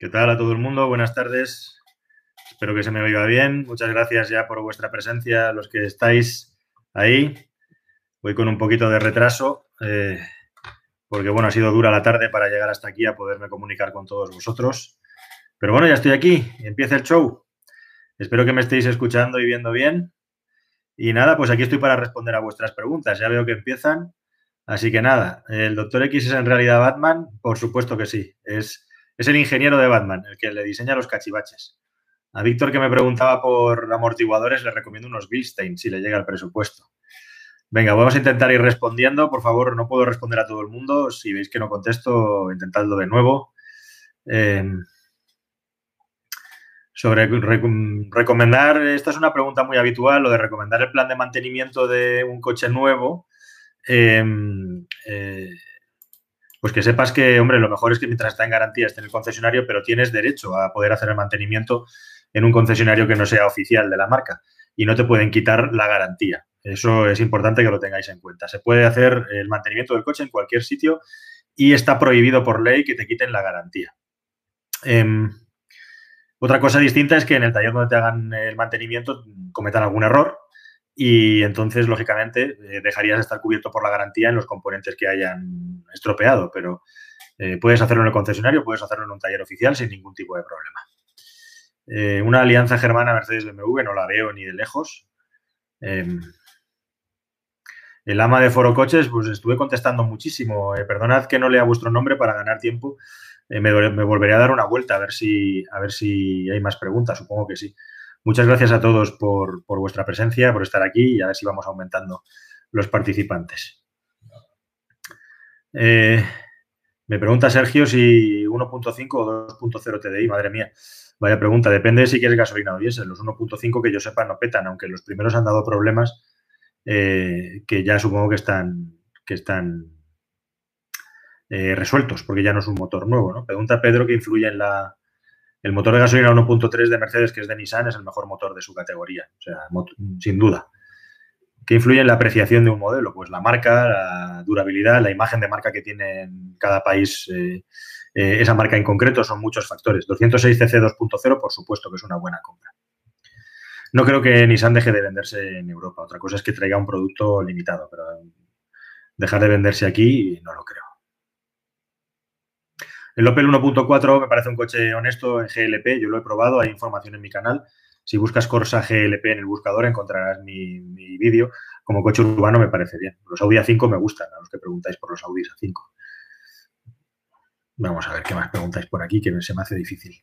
¿Qué tal a todo el mundo? Buenas tardes. Espero que se me oiga bien. Muchas gracias ya por vuestra presencia, los que estáis ahí. Voy con un poquito de retraso, eh, porque bueno, ha sido dura la tarde para llegar hasta aquí a poderme comunicar con todos vosotros. Pero bueno, ya estoy aquí. Empieza el show. Espero que me estéis escuchando y viendo bien. Y nada, pues aquí estoy para responder a vuestras preguntas. Ya veo que empiezan. Así que nada, ¿el Doctor X es en realidad Batman? Por supuesto que sí. Es es el ingeniero de Batman, el que le diseña los cachivaches. A Víctor, que me preguntaba por amortiguadores, le recomiendo unos Bilstein si le llega el presupuesto. Venga, vamos a intentar ir respondiendo. Por favor, no puedo responder a todo el mundo. Si veis que no contesto, intentadlo de nuevo. Em, sobre recomendar, esta es una pregunta muy habitual, lo de recomendar el plan de mantenimiento de un coche nuevo. Em, eh, pues que sepas que, hombre, lo mejor es que mientras está en garantía esté en el concesionario, pero tienes derecho a poder hacer el mantenimiento en un concesionario que no sea oficial de la marca y no te pueden quitar la garantía. Eso es importante que lo tengáis en cuenta. Se puede hacer el mantenimiento del coche en cualquier sitio y está prohibido por ley que te quiten la garantía. Em, otra cosa distinta es que en el taller donde te hagan el mantenimiento cometan algún error y entonces, lógicamente, eh, dejarías de estar cubierto por la garantía en los componentes que hayan estropeado, pero eh, puedes hacerlo en el concesionario, puedes hacerlo en un taller oficial sin ningún tipo de problema. Eh, una alianza germana Mercedes-BMW no la veo ni de lejos. Em, el ama de Foro Coches, pues estuve contestando muchísimo. perdonad que no lea vuestro nombre para ganar tiempo. Me, me, volveré a dar una vuelta a ver si a ver si hay más preguntas. Supongo que sí. Muchas gracias a todos por, vuestra presencia, por estar aquí y a ver si vamos aumentando los participantes. Eh, me pregunta Sergio si 1.5 o 2.0 TDI, madre mía. Vaya pregunta, depende si quieres gasolina o diésel. Los 1.5 que yo sepa no petan, aunque los primeros han dado problemas eh, que ya supongo que están, que están eh, resueltos, porque ya no es un motor nuevo. ¿no? Pregunta Pedro que influye en la, el motor de gasolina 1.3 de Mercedes, que es de Nissan, es el mejor motor de su categoría, o sea, sin duda. ¿Qué influye en la apreciación de un modelo? Pues la marca, la durabilidad, la imagen de marca que tiene en cada país eh, eh, esa marca en concreto son muchos factores. 206cc 2.0, por supuesto que es una buena compra. No creo que Nissan deje de venderse en Europa. Otra cosa es que traiga un producto limitado, pero dejar de venderse aquí no lo creo. El Opel 1.4 me parece un coche honesto en GLP, yo lo he probado, hay información en mi canal. Si buscas Corsa GLP en el buscador encontrarás mi, vídeo. Como coche urbano me parece bien. Los Audi A5 me gustan, a los que preguntáis por los Audi A5. Vamos a ver qué más preguntáis por aquí, que se me hace difícil.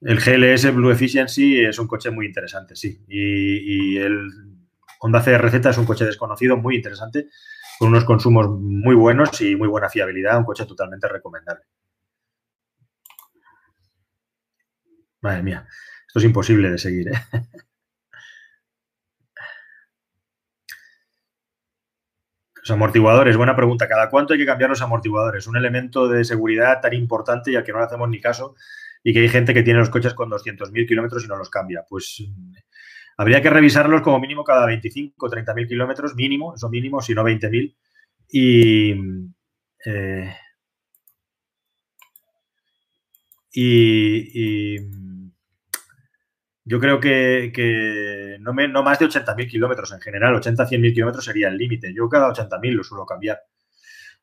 El GLS Blue Efficiency es un coche muy interesante, sí. Y, y el Honda CRZ es un coche desconocido, muy interesante con unos consumos muy buenos y muy buena fiabilidad, un coche totalmente recomendable. Madre mía, esto es imposible de seguir. ¿eh? Los amortiguadores, buena pregunta. ¿Cada cuánto hay que cambiar los amortiguadores? Un elemento de seguridad tan importante y al que no le hacemos ni caso y que hay gente que tiene los coches con 200.000 kilómetros y no los cambia. Pues Habría que revisarlos como mínimo cada 25 o 30 mil kilómetros, mínimo, eso mínimo, si no 20 mil. Eh, y, y, yo creo que, no, no, más de 80.000 kilómetros en general, 80 100.000 kilómetros sería el límite. Yo cada 80.000 lo suelo cambiar.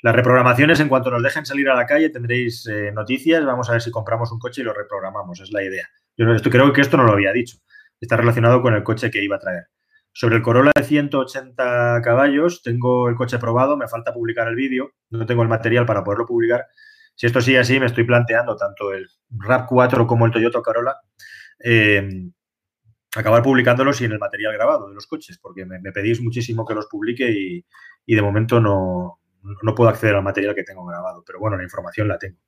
Las reprogramaciones, en cuanto nos dejen salir a la calle, tendréis eh, noticias. Vamos a ver si compramos un coche y lo reprogramamos, es la idea. Yo creo que esto no lo había dicho está relacionado con el coche que iba a traer. Sobre el Corolla de 180 caballos, tengo el coche probado, me falta publicar el vídeo, no tengo el material para poderlo publicar. Si esto sigue así, me estoy planteando tanto el RAV4 como el Toyota Corolla, eh, acabar publicándolos y en el material grabado de los coches, porque me, pedís muchísimo que los publique y, de momento no, puedo acceder al material que tengo grabado, pero bueno, la información la tengo.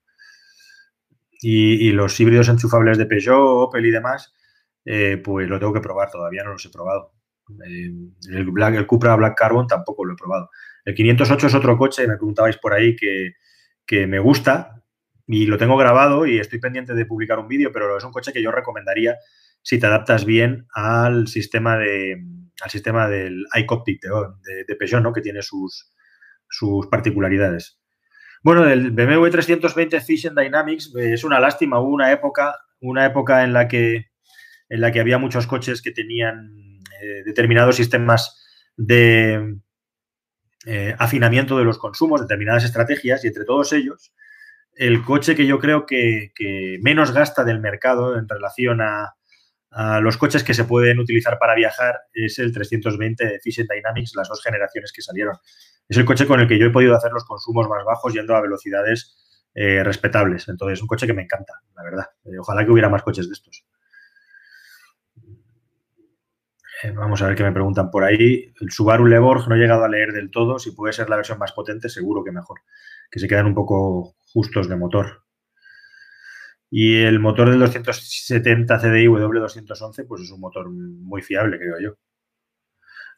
Y, y los híbridos enchufables de Peugeot, Opel y demás, eh, pues lo tengo que probar, todavía no los he probado. El, el Cupra Black Carbon tampoco lo he probado. El 508 es otro coche, me preguntabais por ahí, que, me gusta y lo tengo grabado y estoy pendiente de publicar un vídeo, pero es un coche que yo recomendaría si te adaptas bien al sistema de al sistema del iCockpit de, de, Peugeot, ¿no? que tiene sus, sus particularidades. Bueno, el BMW 320 Efficient Dynamics es una lástima. Hubo una época, una época en la que, en la que había muchos coches que tenían eh, determinados sistemas de eh, afinamiento de los consumos, determinadas estrategias, y entre todos ellos, el coche que yo creo que, menos gasta del mercado en relación a, los coches que se pueden utilizar para viajar es el 320 Efficient Dynamics, las dos generaciones que salieron. Es el coche con el que yo he podido hacer los consumos más bajos yendo a velocidades eh, respetables. Entonces, es un coche que me encanta, la verdad. Ojalá que hubiera más coches de estos. Eh, vamos a ver qué me preguntan por ahí. El Subaru Levorg no he llegado a leer del todo. Si puede ser la versión más potente, seguro que mejor. Que se quedan un poco justos de motor. Y el motor del 270 CDI W211, pues es un motor muy fiable, creo yo.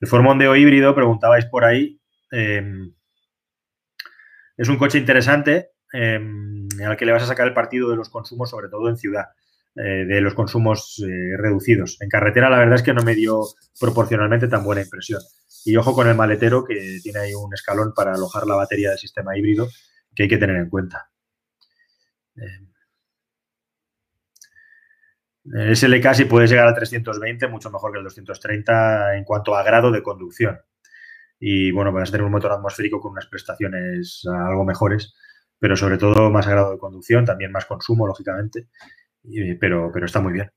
El Formondeo híbrido, preguntabais por ahí. Em, es un coche interesante em, al que le vas a sacar el partido de los consumos, sobre todo en ciudad, eh, de los consumos eh, reducidos. En carretera, la verdad es que no me dio proporcionalmente tan buena impresión. Y ojo con el maletero, que tiene ahí un escalón para alojar la batería del sistema híbrido, que hay que tener en cuenta. Eh, el SLK si puede llegar a 320, mucho mejor que el 230 en cuanto a grado de conducción. Y bueno, vas a tener un motor atmosférico con unas prestaciones algo mejores, pero sobre todo más grado de conducción, también más consumo, lógicamente, pero, pero está muy bien.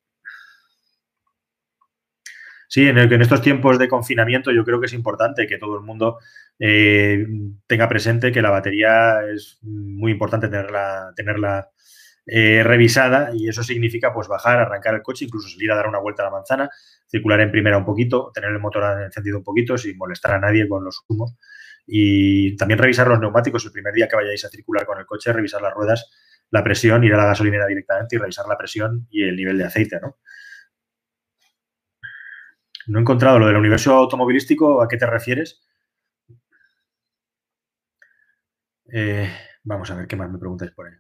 Sí, en, en, estos tiempos de confinamiento yo creo que es importante que todo el mundo eh, tenga presente que la batería es muy importante tenerla, tenerla eh, revisada y eso significa pues bajar, arrancar el coche, incluso salir a dar una vuelta a la manzana, circular en primera un poquito, tener el motor encendido un poquito sin molestar a nadie con los humos y también revisar los neumáticos el primer día que vayáis a circular con el coche, revisar las ruedas, la presión, ir a la gasolinera directamente y revisar la presión y el nivel de aceite, ¿no? No he encontrado lo del universo automovilístico, ¿a qué te refieres? Eh, vamos a ver qué más me preguntáis por ahí.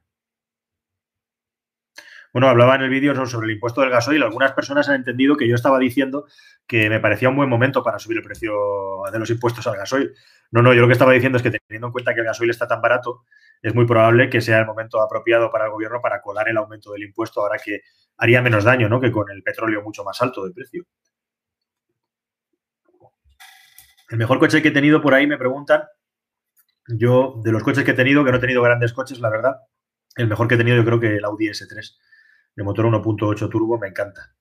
Bueno, hablaba en el vídeo sobre el impuesto del gasoil. Algunas personas han entendido que yo estaba diciendo que me parecía un buen momento para subir el precio de los impuestos al gasoil. No, no, yo lo que estaba diciendo es que teniendo en cuenta que el gasoil está tan barato, es muy probable que sea el momento apropiado para el gobierno para colar el aumento del impuesto ahora que haría menos daño ¿no? que con el petróleo mucho más alto de precio. El mejor coche que he tenido por ahí me preguntan. Yo, de los coches que he tenido, que no he tenido grandes coches, la verdad, el mejor que he tenido yo creo que el Audi S3. El motor 1.8 turbo me encanta.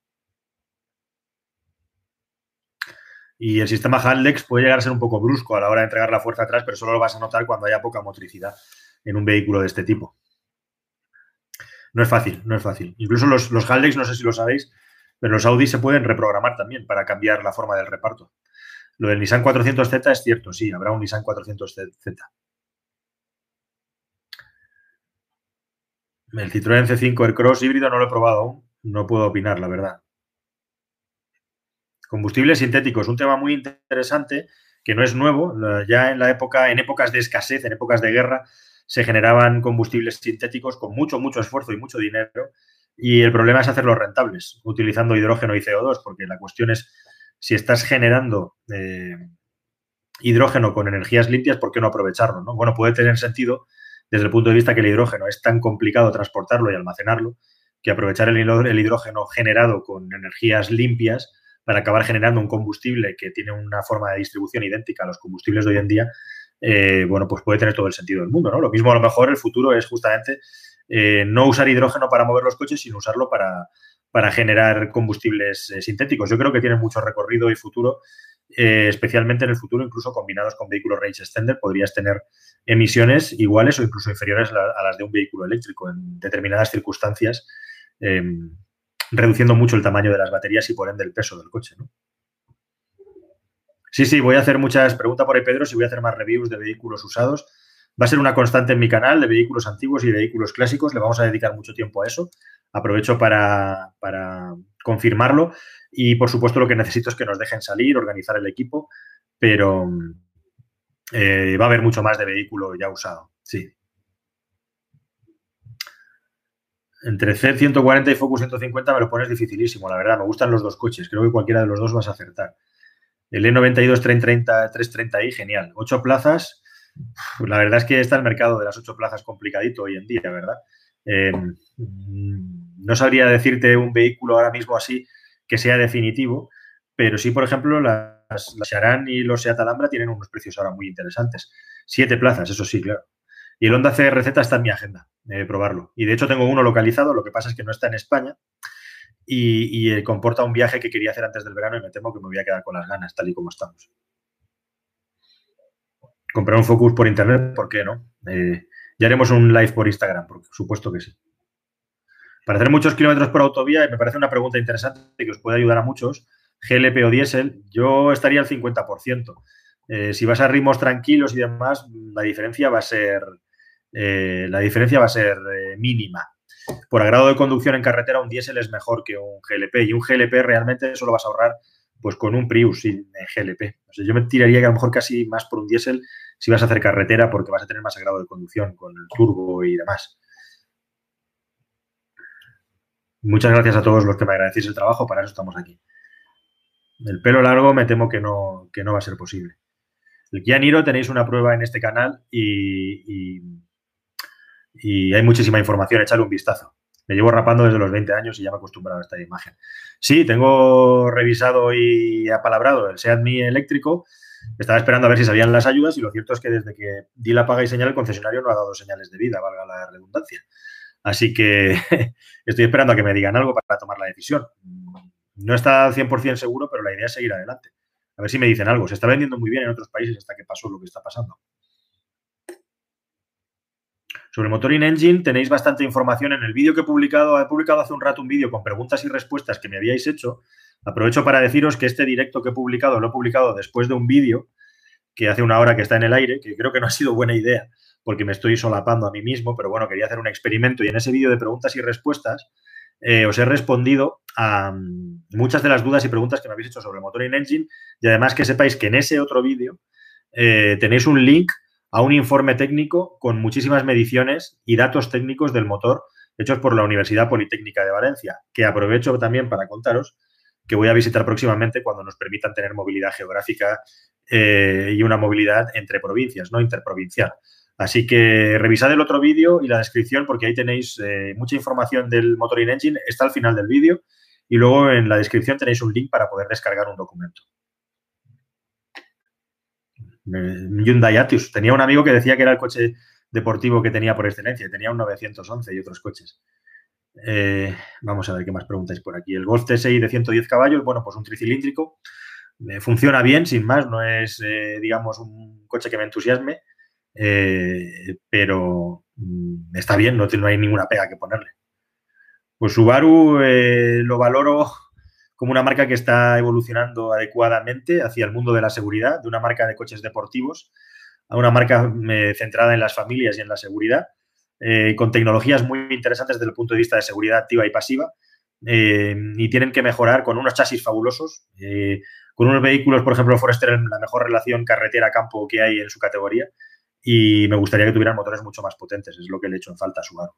Y el sistema Haldex puede llegar a ser un poco brusco a la hora de entregar la fuerza atrás, pero solo lo vas a notar cuando haya poca motricidad en un vehículo de este tipo. No es fácil, no es fácil. Incluso los, los Haldex, no sé si lo sabéis, pero los Audi se pueden reprogramar también para cambiar la forma del reparto. Lo del Nissan 400Z es cierto, sí, habrá un Nissan 400Z. El Citroën C5 Cross híbrido no lo he probado aún. No puedo opinar, la verdad. Combustibles sintéticos, un tema muy interesante que no es nuevo. Ya en la época, en épocas de escasez, en épocas de guerra, se generaban combustibles sintéticos con mucho, mucho esfuerzo y mucho dinero. Y el problema es hacerlos rentables, utilizando hidrógeno y CO2, porque la cuestión es si estás generando eh, hidrógeno con energías limpias, ¿por qué no aprovecharlo? ¿no? Bueno, puede tener sentido desde el punto de vista que el hidrógeno es tan complicado transportarlo y almacenarlo, que aprovechar el, hidrógeno generado con energías limpias para acabar generando un combustible que tiene una forma de distribución idéntica a los combustibles de hoy en día, eh, bueno, pues puede tener todo el sentido del mundo, ¿no? Lo mismo a lo mejor el futuro es justamente eh, no usar hidrógeno para mover los coches, sino usarlo para, para generar combustibles eh, sintéticos. Yo creo que tiene mucho recorrido y futuro, especialmente en el futuro, incluso combinados con vehículos range extender, podrías tener emisiones iguales o incluso inferiores a las de un vehículo eléctrico en determinadas circunstancias, em, reduciendo mucho el tamaño de las baterías y por ende el peso del coche. Sí, sí, voy a hacer muchas preguntas por ahí, Pedro, si voy a hacer más reviews de vehículos usados. Va a ser una constante en mi canal de vehículos antiguos y vehículos clásicos. Le vamos a dedicar mucho tiempo a eso. Aprovecho para, para confirmarlo. Y por supuesto, lo que necesito es que nos dejen salir, organizar el equipo. Pero, eh, va a haber mucho más de vehículo ya usado, sí. Entre C140 y Focus 150 me lo pones dificilísimo, la verdad. Me gustan los dos coches. Creo que cualquiera de los dos vas a acertar. El E92 330, i genial. Ocho plazas la verdad es que está el mercado de las ocho plazas complicadito hoy en día, ¿verdad? Em, no sabría decirte un vehículo ahora mismo así que sea definitivo, pero sí, por ejemplo, las, las Charan y los Seat Alhambra tienen unos precios ahora muy interesantes. Siete plazas, eso sí, claro. Y el Honda CRZ está en mi agenda, de probarlo. Y de hecho tengo uno localizado, lo que pasa es que no está en España y, eh, comporta un viaje que quería hacer antes del verano y me temo que me voy a quedar con las ganas, tal y como estamos. Comprar un Focus por internet, ¿por qué no? Eh, ya haremos un live por Instagram, por supuesto que sí. Para hacer muchos kilómetros por autovía, me parece una pregunta interesante que os puede ayudar a muchos. GLP o diésel, yo estaría al 50%. Eh, si vas a ritmos tranquilos y demás, la diferencia va a ser, eh, la diferencia va a ser eh, mínima. Por agrado de conducción en carretera, un diésel es mejor que un GLP y un GLP realmente solo vas a ahorrar pues con un Prius sin GLP. yo me tiraría que a lo mejor casi más por un diésel si vas a hacer carretera porque vas a tener más agrado de conducción con el turbo y demás. Muchas gracias a todos los que me agradecéis el trabajo, para eso estamos aquí. El pelo largo me temo que no, que no va a ser posible. El Kia Niro tenéis una prueba en este canal y, y, hay muchísima información, echadle un vistazo. Me llevo rapando desde los 20 años y ya me he acostumbrado a esta imagen. Sí, tengo revisado y apalabrado el Seat Mi eléctrico. Estaba esperando a ver si salían las ayudas y lo cierto es que desde que di la paga y señal, el concesionario no ha dado señales de vida, valga la redundancia. Así que estoy esperando a que me digan algo para tomar la decisión. No está al 100% seguro, pero la idea es seguir adelante. A ver si me dicen algo. Se está vendiendo muy bien en otros países hasta que pasó lo que está pasando. Sobre Motoring Engine tenéis bastante información en el vídeo que he publicado. He publicado hace un rato un vídeo con preguntas y respuestas que me habíais hecho. Aprovecho para deciros que este directo que he publicado lo he publicado después de un vídeo que hace una hora que está en el aire, que creo que no ha sido buena idea porque me estoy solapando a mí mismo, pero bueno, quería hacer un experimento y en ese vídeo de preguntas y respuestas eh, os he respondido a mm, muchas de las dudas y preguntas que me habéis hecho sobre Motoring Engine y además que sepáis que en ese otro vídeo eh, tenéis un link a un informe técnico con muchísimas mediciones y datos técnicos del motor hechos por la Universidad Politécnica de Valencia, que aprovecho también para contaros que voy a visitar próximamente cuando nos permitan tener movilidad geográfica eh, y una movilidad entre provincias, no interprovincial. Así que revisad el otro vídeo y la descripción porque ahí tenéis eh, mucha información del Motoring Engine. Está al final del vídeo y luego en la descripción tenéis un link para poder descargar un documento. Hyundai Atius. Tenía un amigo que decía que era el coche deportivo que tenía por excelencia. Tenía un 911 y otros coches. Eh, vamos a ver qué más preguntáis por aquí. El Golf TSI de 110 caballos, bueno, pues un tricilíndrico. Eh, funciona bien, sin más. No es, digamos, un coche que me entusiasme eh, pero mm, está bien, no, no, hay ninguna pega que ponerle. Pues Subaru eh, lo valoro como una marca que está evolucionando adecuadamente hacia el mundo de la seguridad, de una marca de coches deportivos a una marca eh, centrada en las familias y en la seguridad, con tecnologías muy interesantes desde el punto de vista de seguridad activa y pasiva, y tienen que mejorar con unos chasis fabulosos, con unos vehículos, por ejemplo, Forester, la mejor relación carretera-campo que hay en su categoría, y me gustaría que tuvieran motores mucho más potentes, es lo que le he hecho en falta a Subaru.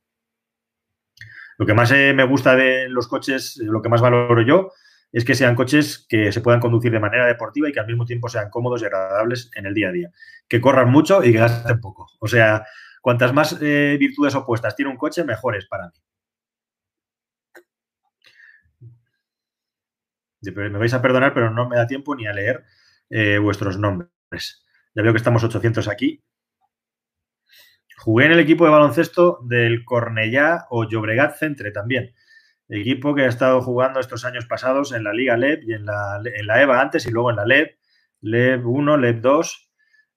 Lo que más eh, me gusta de los coches, lo que más valoro yo, es que sean coches que se puedan conducir de manera deportiva y que al mismo tiempo sean cómodos y agradables en el día a día. Que corran mucho y que gasten poco. O sea, cuantas más eh, virtudes opuestas tiene un coche, mejores para mí. Me vais a perdonar, pero no me da tiempo ni a leer eh, vuestros nombres. Ya veo que estamos 800 aquí Jugué en el equipo de baloncesto del Cornellá o Llobregat Centre también. Equipo que ha estado jugando estos años pasados en la Liga LEB y en la, en la EVA antes y luego en la LEB, LEB 1, LEB 2.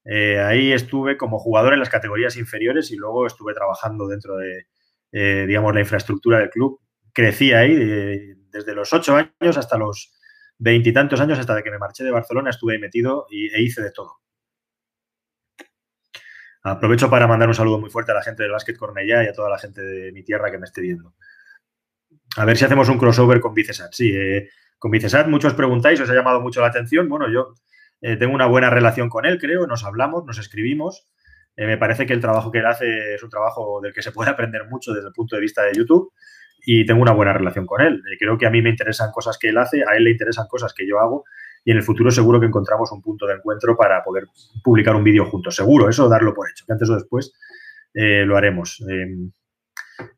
Eh, ahí estuve como jugador en las categorías inferiores y luego estuve trabajando dentro de, eh, digamos, la infraestructura del club. Crecí ahí eh, desde los ocho años hasta los veintitantos años, hasta que me marché de Barcelona, estuve ahí metido y, e hice de todo. Aprovecho para mandar un saludo muy fuerte a la gente del Básquet Cornellá y a toda la gente de mi tierra que me esté viendo. A ver si hacemos un crossover con Vicesat. Sí, eh, con Vicesat muchos preguntáis, os ha llamado mucho la atención. Bueno, yo eh, tengo una buena relación con él, creo, nos hablamos, nos escribimos. Eh, me parece que el trabajo que él hace es un trabajo del que se puede aprender mucho desde el punto de vista de YouTube y tengo una buena relación con él. creo que a mí me interesan cosas que él hace, a él le interesan cosas que yo hago y en el futuro seguro que encontramos un punto de encuentro para poder publicar un vídeo juntos. Seguro, eso darlo por hecho, que antes o después eh, lo haremos. Em,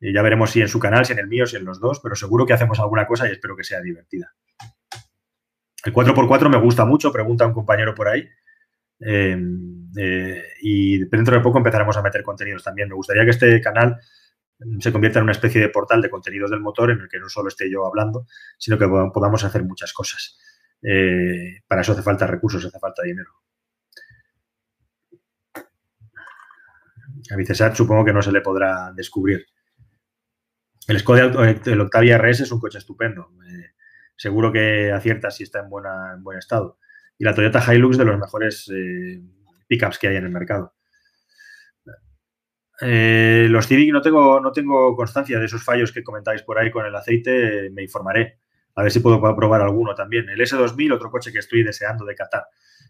ya veremos si en su canal, si en el mío, si en los dos, pero seguro que hacemos alguna cosa y espero que sea divertida. El 4x4 me gusta mucho, pregunta un compañero por ahí. Em, eh, y dentro de poco empezaremos a meter contenidos también. Me gustaría que este canal se convierta en una especie de portal de contenidos del motor en el que no solo esté yo hablando, sino que podamos hacer muchas cosas. Eh, para eso hace falta recursos, hace falta dinero. A Vicesat supongo que no se le podrá descubrir. El Skoda, el Octavia RS es un coche estupendo. Eh, seguro que acierta si está en, buena, en buen estado. Y la Toyota Hilux de los mejores eh, pickups que hay en el mercado. Los Civic no tengo, no tengo constancia de esos fallos que comentáis por ahí con el aceite, me informaré. A ver si puedo probar alguno también. El S2000, otro coche que estoy deseando de Qatar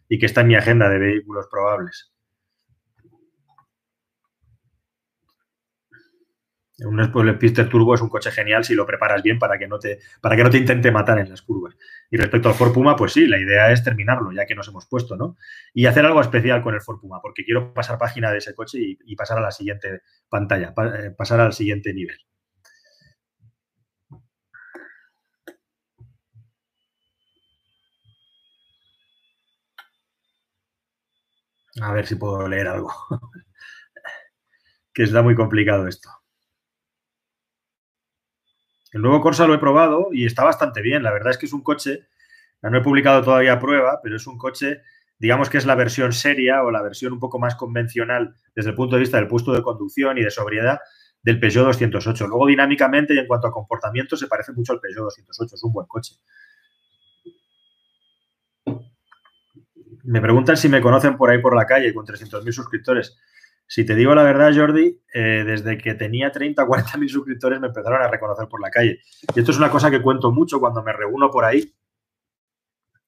y que está en mi agenda de vehículos probables. Un Pister Turbo es un coche genial si lo preparas bien para que, no te, para que no te intente matar en las curvas. Y respecto al Ford Puma, pues sí, la idea es terminarlo, ya que nos hemos puesto, ¿no? Y hacer algo especial con el Ford Puma, porque quiero pasar página de ese coche y, pasar a la siguiente pantalla, eh, pasar al siguiente nivel. A ver si puedo leer algo. que está muy complicado esto. El nuevo Corsa lo he probado y está bastante bien. La verdad es que es un coche, no he publicado todavía prueba, pero es un coche, digamos que es la versión seria o la versión un poco más convencional desde el punto de vista del puesto de conducción y de sobriedad del Peugeot 208. Luego, dinámicamente y en cuanto a comportamiento, se parece mucho al Peugeot 208. Es un buen coche. Me preguntan si me conocen por ahí por la calle con 300.000 suscriptores. Si te digo la verdad, Jordi, eh, desde que tenía 30 o 40 mil suscriptores me empezaron a reconocer por la calle. Y esto es una cosa que cuento mucho cuando me reúno por ahí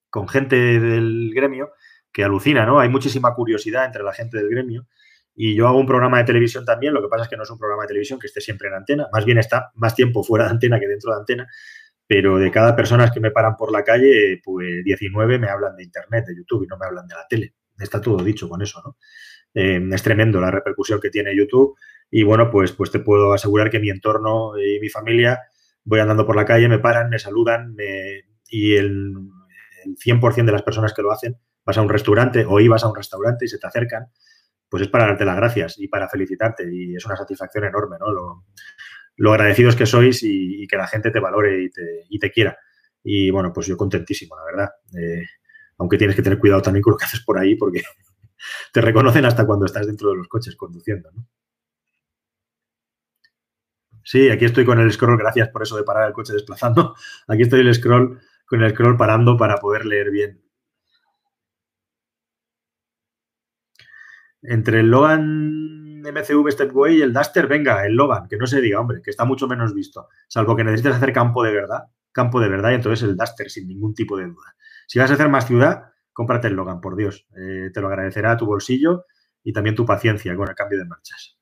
con gente del gremio que alucina, ¿no? Hay muchísima curiosidad entre la gente del gremio. Y yo hago un programa de televisión también, lo que pasa es que no es un programa de televisión que esté siempre en antena, más bien está más tiempo fuera de antena que dentro de antena, pero de cada persona que me paran por la calle, pues 19 me hablan de internet, de YouTube y no me hablan de la tele. Está todo dicho con eso, ¿no? Eh, es tremendo la repercusión que tiene YouTube y bueno, pues, pues te puedo asegurar que mi entorno y mi familia voy andando por la calle, me paran, me saludan y el, 100% de las personas que lo hacen, vas a un restaurante o ibas a un restaurante y se te acercan, pues es para darte las gracias y para felicitarte y es una satisfacción enorme, ¿no? Agradecidos que sois y, que la gente te valore y te, quiera. Y bueno, pues yo contentísimo, la verdad. Eh, aunque tienes que tener cuidado también con lo que haces por ahí porque te reconocen hasta cuando estás dentro de los coches conduciendo. Sí, aquí estoy con el scroll, gracias por eso de parar el coche desplazando. Aquí estoy el scroll, con el scroll parando para poder leer bien. Entre el Logan MCV Stepway y el Duster, venga, el Logan, que no se diga, hombre, que está mucho menos visto, salvo que necesites hacer campo de verdad, campo de verdad, y entonces el Duster, sin ningún tipo de duda. Si vas a hacer más ciudad, cómprate el Logan, por Dios. Eh, te lo agradecerá tu bolsillo y también tu paciencia con el cambio de marchas.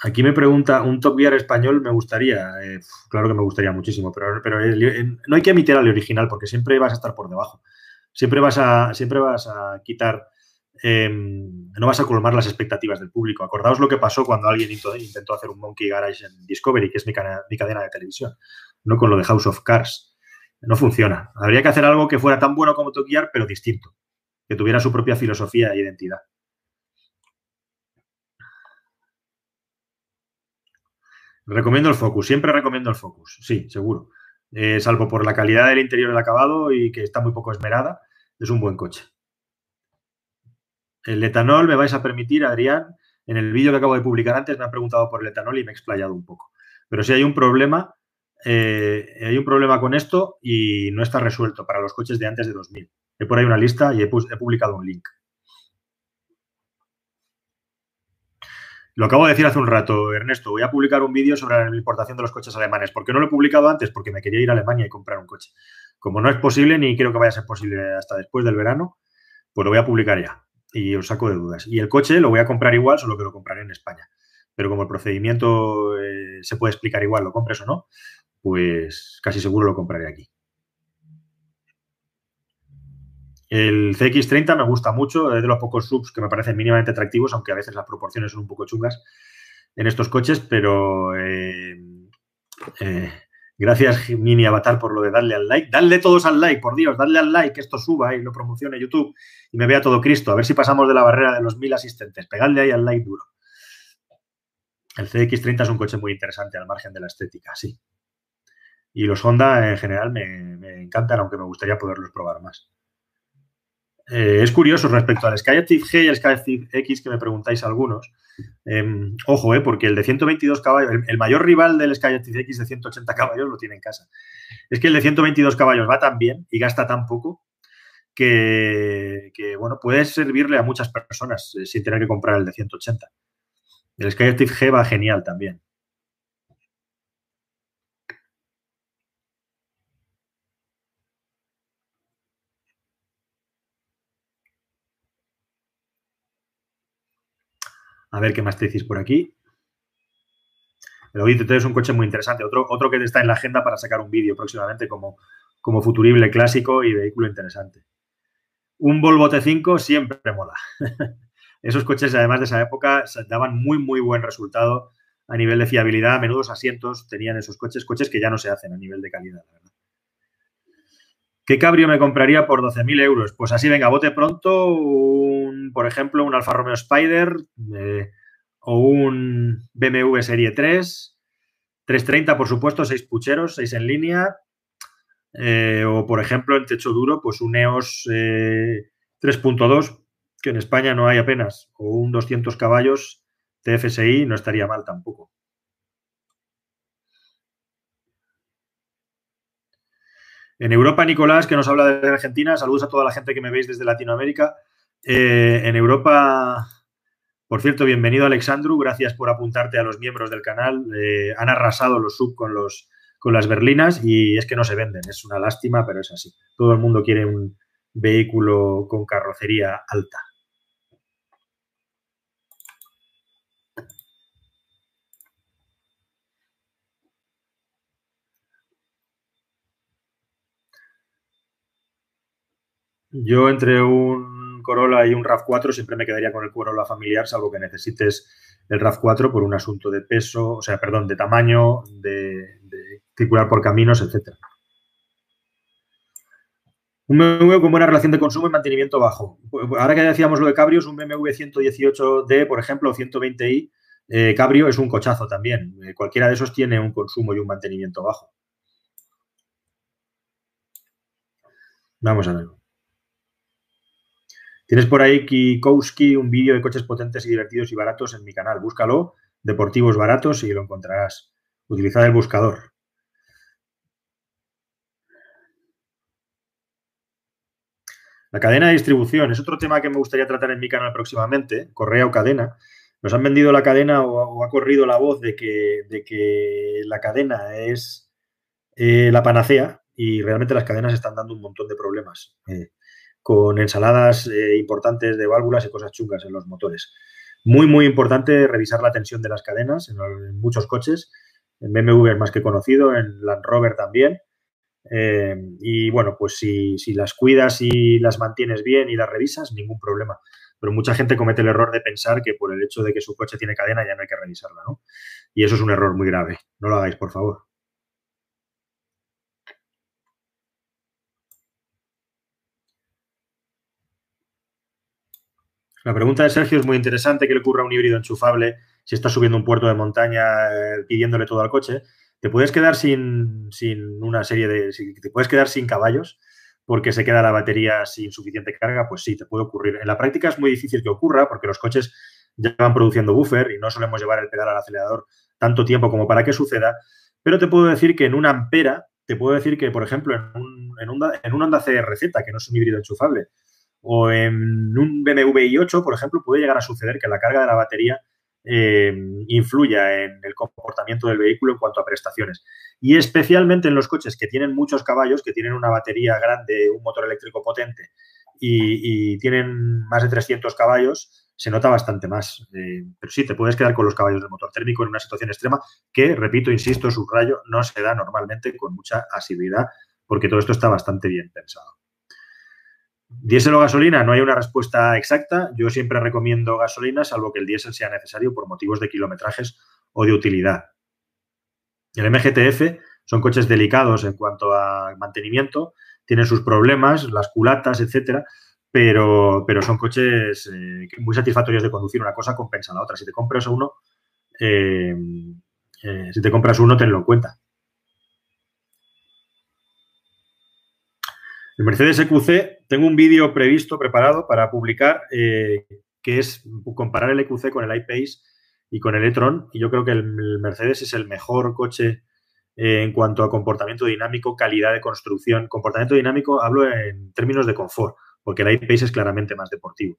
Aquí me pregunta, ¿un Top Gear español me gustaría? Eh, claro que me gustaría muchísimo, pero, pero no hay que emitir al original porque siempre vas a estar por debajo. Siempre vas a, siempre vas a quitar Em, no vas a colmar las expectativas del público. Acordaos lo que pasó cuando alguien intentó hacer un Monkey Garage en Discovery, que es mi, cadena de televisión, no con lo de House of Cars. No funciona. Habría que hacer algo que fuera tan bueno como Tokiar, pero distinto, que tuviera su propia filosofía e identidad. Recomiendo el Focus, siempre recomiendo el Focus, sí, seguro. Eh, salvo por la calidad del interior del acabado y que está muy poco esmerada, es un buen coche. El etanol me vais a permitir, Adrián, en el vídeo que acabo de publicar antes me han preguntado por el etanol y me he explayado un poco. Pero si hay un problema, eh, hay un problema con esto y no está resuelto para los coches de antes de 2000. He por ahí una lista y he, publicado un link. Lo acabo de decir hace un rato, Ernesto. Voy a publicar un vídeo sobre la importación de los coches alemanes. ¿Por qué no lo he publicado antes? Porque me quería ir a Alemania y comprar un coche. Como no es posible, ni creo que vaya a ser posible hasta después del verano, pues lo voy a publicar ya y os saco de dudas. Y el coche lo voy a comprar igual, solo que lo compraré en España. pero como el procedimiento eh, se puede explicar igual, lo compres o no, pues casi seguro lo compraré aquí. El CX30 me gusta mucho, es de los pocos subs que me parecen mínimamente atractivos, aunque a veces las proporciones son un poco chungas en estos coches, pero eh, eh, gracias Mini Avatar por lo de darle al like. Dadle todos al like, por Dios, dadle al like, que esto suba y lo promocione YouTube y me vea todo Cristo. A ver si pasamos de la barrera de los mil asistentes. Pegadle ahí al like duro. El CX30 es un coche muy interesante al margen de la estética, sí. Y los Honda en general me encantan, aunque me gustaría poderlos probar más. Eh, es curioso respecto al Skyactiv G y al Skyactiv X que me preguntáis algunos. Em, ojo, eh, porque el de 122 caballos, el, mayor rival del Skyactiv X de 180 caballos lo tiene en casa. Es que el de 122 caballos va tan bien y gasta tan poco que, bueno, puede servirle a muchas personas eh, sin tener que comprar el de 180. El Skyactiv G va genial también. A ver qué más te decís por aquí. El Audi TT es un coche muy interesante. Otro, otro que está en la agenda para sacar un vídeo próximamente como, como futurible clásico y vehículo interesante. Un Volvo T5 siempre mola. Esos coches, además de esa época, daban muy, muy buen resultado a nivel de fiabilidad. Menudos asientos tenían esos coches, coches que ya no se hacen a nivel de calidad, la verdad. ¿Qué cabrio me compraría por 12.000 euros? Pues así, venga, bote pronto, un, por ejemplo, un Alfa Romeo Spider eh, o un BMW Serie 3, 330, por supuesto, 6 pucheros, 6 en línea, eh, o por ejemplo, en techo duro, pues un EOS 3.2, eh, que en España no hay apenas, o un 200 caballos TFSI, no estaría mal tampoco. En Europa, Nicolás, que nos habla de Argentina, saludos a toda la gente que me veis desde Latinoamérica. Eh, en Europa, por cierto, bienvenido Alexandru, gracias por apuntarte a los miembros del canal. Eh, han arrasado los sub con, los, con las berlinas y es que no se venden, es una lástima, pero es así. Todo el mundo quiere un vehículo con carrocería alta. Yo entre un Corolla y un RAV4 siempre me quedaría con el Corolla familiar, salvo que necesites el RAV4 por un asunto de peso, o sea, perdón, de tamaño, de, circular por caminos, etc. Un BMW con buena relación de consumo y mantenimiento bajo. Ahora que decíamos lo de cabrios, un BMW 118D, por ejemplo, o 120i, eh, cabrio es un cochazo también. Eh, cualquiera de esos tiene un consumo y un mantenimiento bajo. Vamos a ver. Tienes por ahí Kikowski, un vídeo de coches potentes y divertidos y baratos en mi canal. Búscalo, deportivos baratos y lo encontrarás. Utilizad el buscador. La cadena de distribución es otro tema que me gustaría tratar en mi canal próximamente, correa o cadena. Nos han vendido la cadena o, ha corrido la voz de que, de que la cadena es eh, la panacea y realmente las cadenas están dando un montón de problemas. Eh, con ensaladas eh, importantes de válvulas y cosas chungas en los motores. Muy, muy importante revisar la tensión de las cadenas en, muchos coches. En BMW es más que conocido, en Land Rover también. Eh, y bueno, pues si, si, las cuidas y las mantienes bien y las revisas, ningún problema. Pero mucha gente comete el error de pensar que por el hecho de que su coche tiene cadena ya no hay que revisarla, ¿no? Y eso es un error muy grave. No lo hagáis, por favor. La pregunta de Sergio es muy interesante. ¿Qué le ocurre a un híbrido enchufable si estás subiendo un puerto de montaña eh, pidiéndole todo al coche? Te puedes quedar sin, una serie de... te puedes quedar sin caballos porque se queda la batería sin suficiente carga, pues sí, te puede ocurrir. En la práctica es muy difícil que ocurra porque los coches ya van produciendo buffer y no solemos llevar el pedal al acelerador tanto tiempo como para que suceda, pero te puedo decir que en una ampera, te puedo decir que, por ejemplo, en un, en un, en que no es un híbrido enchufable, o en un BMW i8, por ejemplo, puede llegar a suceder que la carga de la batería eh, influya en el comportamiento del vehículo en cuanto a prestaciones. Y especialmente en los coches que tienen muchos caballos, que tienen una batería grande, un motor eléctrico potente y, tienen más de 300 caballos, se nota bastante más. Eh, pero sí, te puedes quedar con los caballos de motor térmico en una situación extrema que, repito, insisto, subrayo, no se da normalmente con mucha asiduidad porque todo esto está bastante bien pensado. ¿Diésel o gasolina? No hay una respuesta exacta. Yo siempre recomiendo gasolina, salvo que el diésel sea necesario por motivos de kilometrajes o de utilidad. El MGTF son coches delicados en cuanto a mantenimiento, tienen sus problemas, las culatas, etcétera, pero, pero son coches eh, muy satisfactorios de conducir. Una cosa compensa la otra. Si te compras uno, eh, eh, si te compras uno, tenlo en cuenta. El Mercedes EQC, tengo un vídeo previsto, preparado para publicar, que es comparar el EQC con el iPace y con el e-tron. Y yo creo que el, Mercedes es el mejor coche en cuanto a comportamiento dinámico, calidad de construcción. Comportamiento dinámico hablo en términos de confort porque el iPace es claramente más deportivo.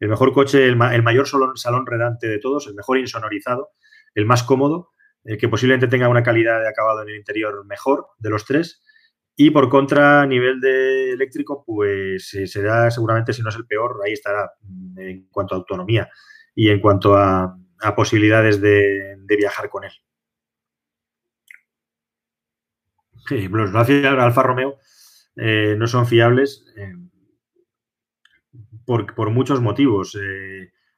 El mejor coche, el, mayor salón, redante de todos, el mejor insonorizado, el más cómodo, el que posiblemente tenga una calidad de acabado en el interior mejor de los tres. Y por contra, a nivel de eléctrico, pues eh, será seguramente, si no es el peor, ahí estará mm, en cuanto a autonomía y en cuanto a, posibilidades de, viajar con él. los Alfa Romeo eh, no son fiables. Eh, por, muchos motivos.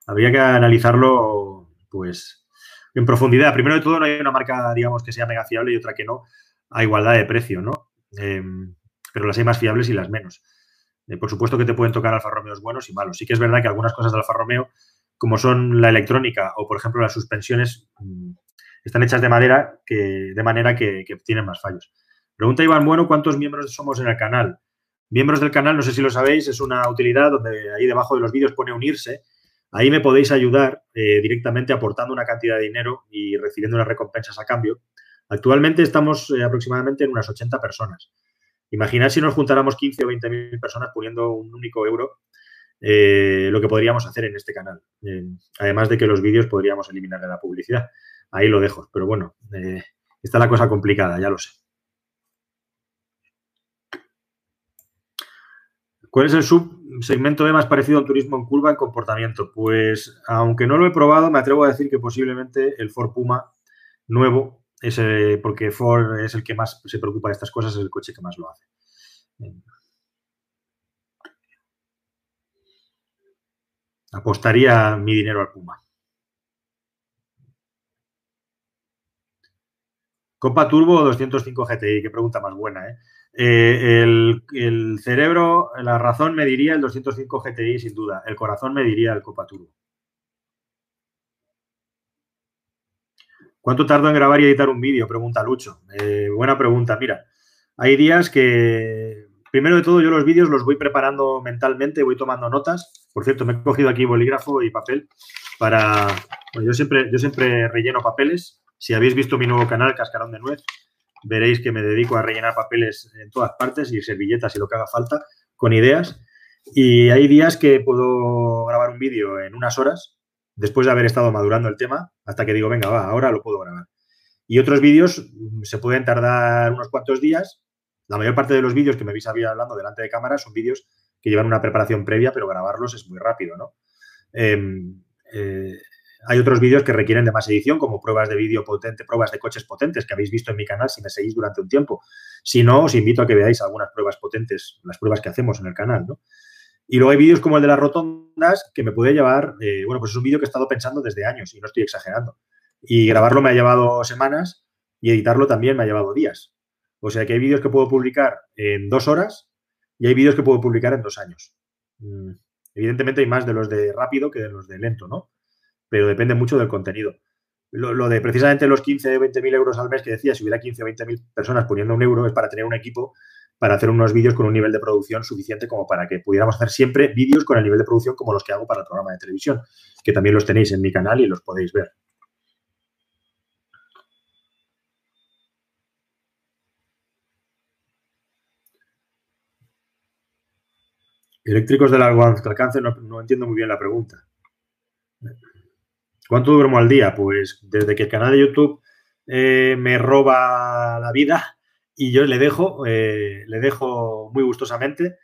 Habría que analizarlo, pues, en profundidad. Primero de todo, no hay una marca, digamos, que sea mega fiable y otra que no, a igualdad de precio, ¿no? Em, pero las hay más fiables y las menos. Eh, por supuesto que te pueden tocar Alfa Romeos buenos y malos. Sí que es verdad que algunas cosas de Alfa Romeo, como son la electrónica o, por ejemplo, las suspensiones, mm, están hechas de madera que, de manera que, tienen más fallos. Pregunta Iván Bueno, ¿cuántos miembros somos en el canal? Miembros del canal, no sé si lo sabéis, es una utilidad donde ahí debajo de los vídeos pone unirse. Ahí me podéis ayudar eh, directamente aportando una cantidad de dinero y recibiendo unas recompensas a cambio. Actualmente estamos eh, aproximadamente en unas 80 personas. Imaginad si nos juntáramos 15 o 20 mil personas poniendo un único euro, eh, lo que podríamos hacer en este canal. además de que los vídeos podríamos eliminar de la publicidad. Ahí lo dejo. Pero bueno, está la cosa complicada, ya lo sé. ¿Cuál es el subsegmento de más parecido al turismo en curva en comportamiento? Pues, aunque no lo he probado, me atrevo a decir que posiblemente el Ford Puma nuevo, porque Ford es el que más se preocupa de estas cosas, es el coche que más lo hace. Apostaría mi dinero al Puma. Copa Turbo 205 GTI, qué pregunta más buena, ¿eh? Eh, el, cerebro, la razón me diría el 205 GTI sin duda. El corazón me diría el Copa Turbo. ¿Cuánto tardo en grabar y editar un vídeo? Pregunta Lucho. Eh, buena pregunta. Mira, hay días que, primero de todo, yo los vídeos los voy preparando mentalmente, voy tomando notas. Por cierto, me he cogido aquí bolígrafo y papel para... yo, siempre, yo siempre relleno papeles. Si habéis visto mi nuevo canal, Cascarón de Nuez, veréis que me dedico a rellenar papeles en todas partes y servilletas y lo que haga falta con ideas. Y hay días que puedo grabar un vídeo en unas horas, después de haber estado madurando el tema, hasta que digo, venga, va, ahora lo puedo grabar. Y otros vídeos mm, se pueden tardar unos cuantos días. La mayor parte de los vídeos que me veis hablando delante de cámara son vídeos que llevan una preparación previa, pero grabarlos es muy rápido, ¿no? Em, eh, hay otros vídeos que requieren de más edición, como pruebas de vídeo potente, pruebas de coches potentes que habéis visto en mi canal si me seguís durante un tiempo. Si no, os invito a que veáis algunas pruebas potentes, las pruebas que hacemos en el canal, ¿no? Y luego hay vídeos como el de las rotondas que me puede llevar, eh, bueno, pues es un vídeo que he estado pensando desde años y no estoy exagerando. Y grabarlo me ha llevado semanas y editarlo también me ha llevado días. O sea que hay vídeos que puedo publicar en dos horas y hay vídeos que puedo publicar en dos años. Mm, evidentemente hay más de los de rápido que de los de lento, ¿no? pero depende mucho del contenido. Lo, de precisamente los 15 o 20 mil euros al mes que decía, si hubiera 15 o 20 mil personas poniendo un euro, es para tener un equipo para hacer unos vídeos con un nivel de producción suficiente como para que pudiéramos hacer siempre vídeos con el nivel de producción como los que hago para el programa de televisión, que también los tenéis en mi canal y los podéis ver. Eléctricos de largo alcance, no, entiendo muy bien la pregunta. ¿Cuánto duermo al día? Pues desde que el canal de YouTube eh, me roba la vida y yo le dejo, eh, le dejo muy gustosamente,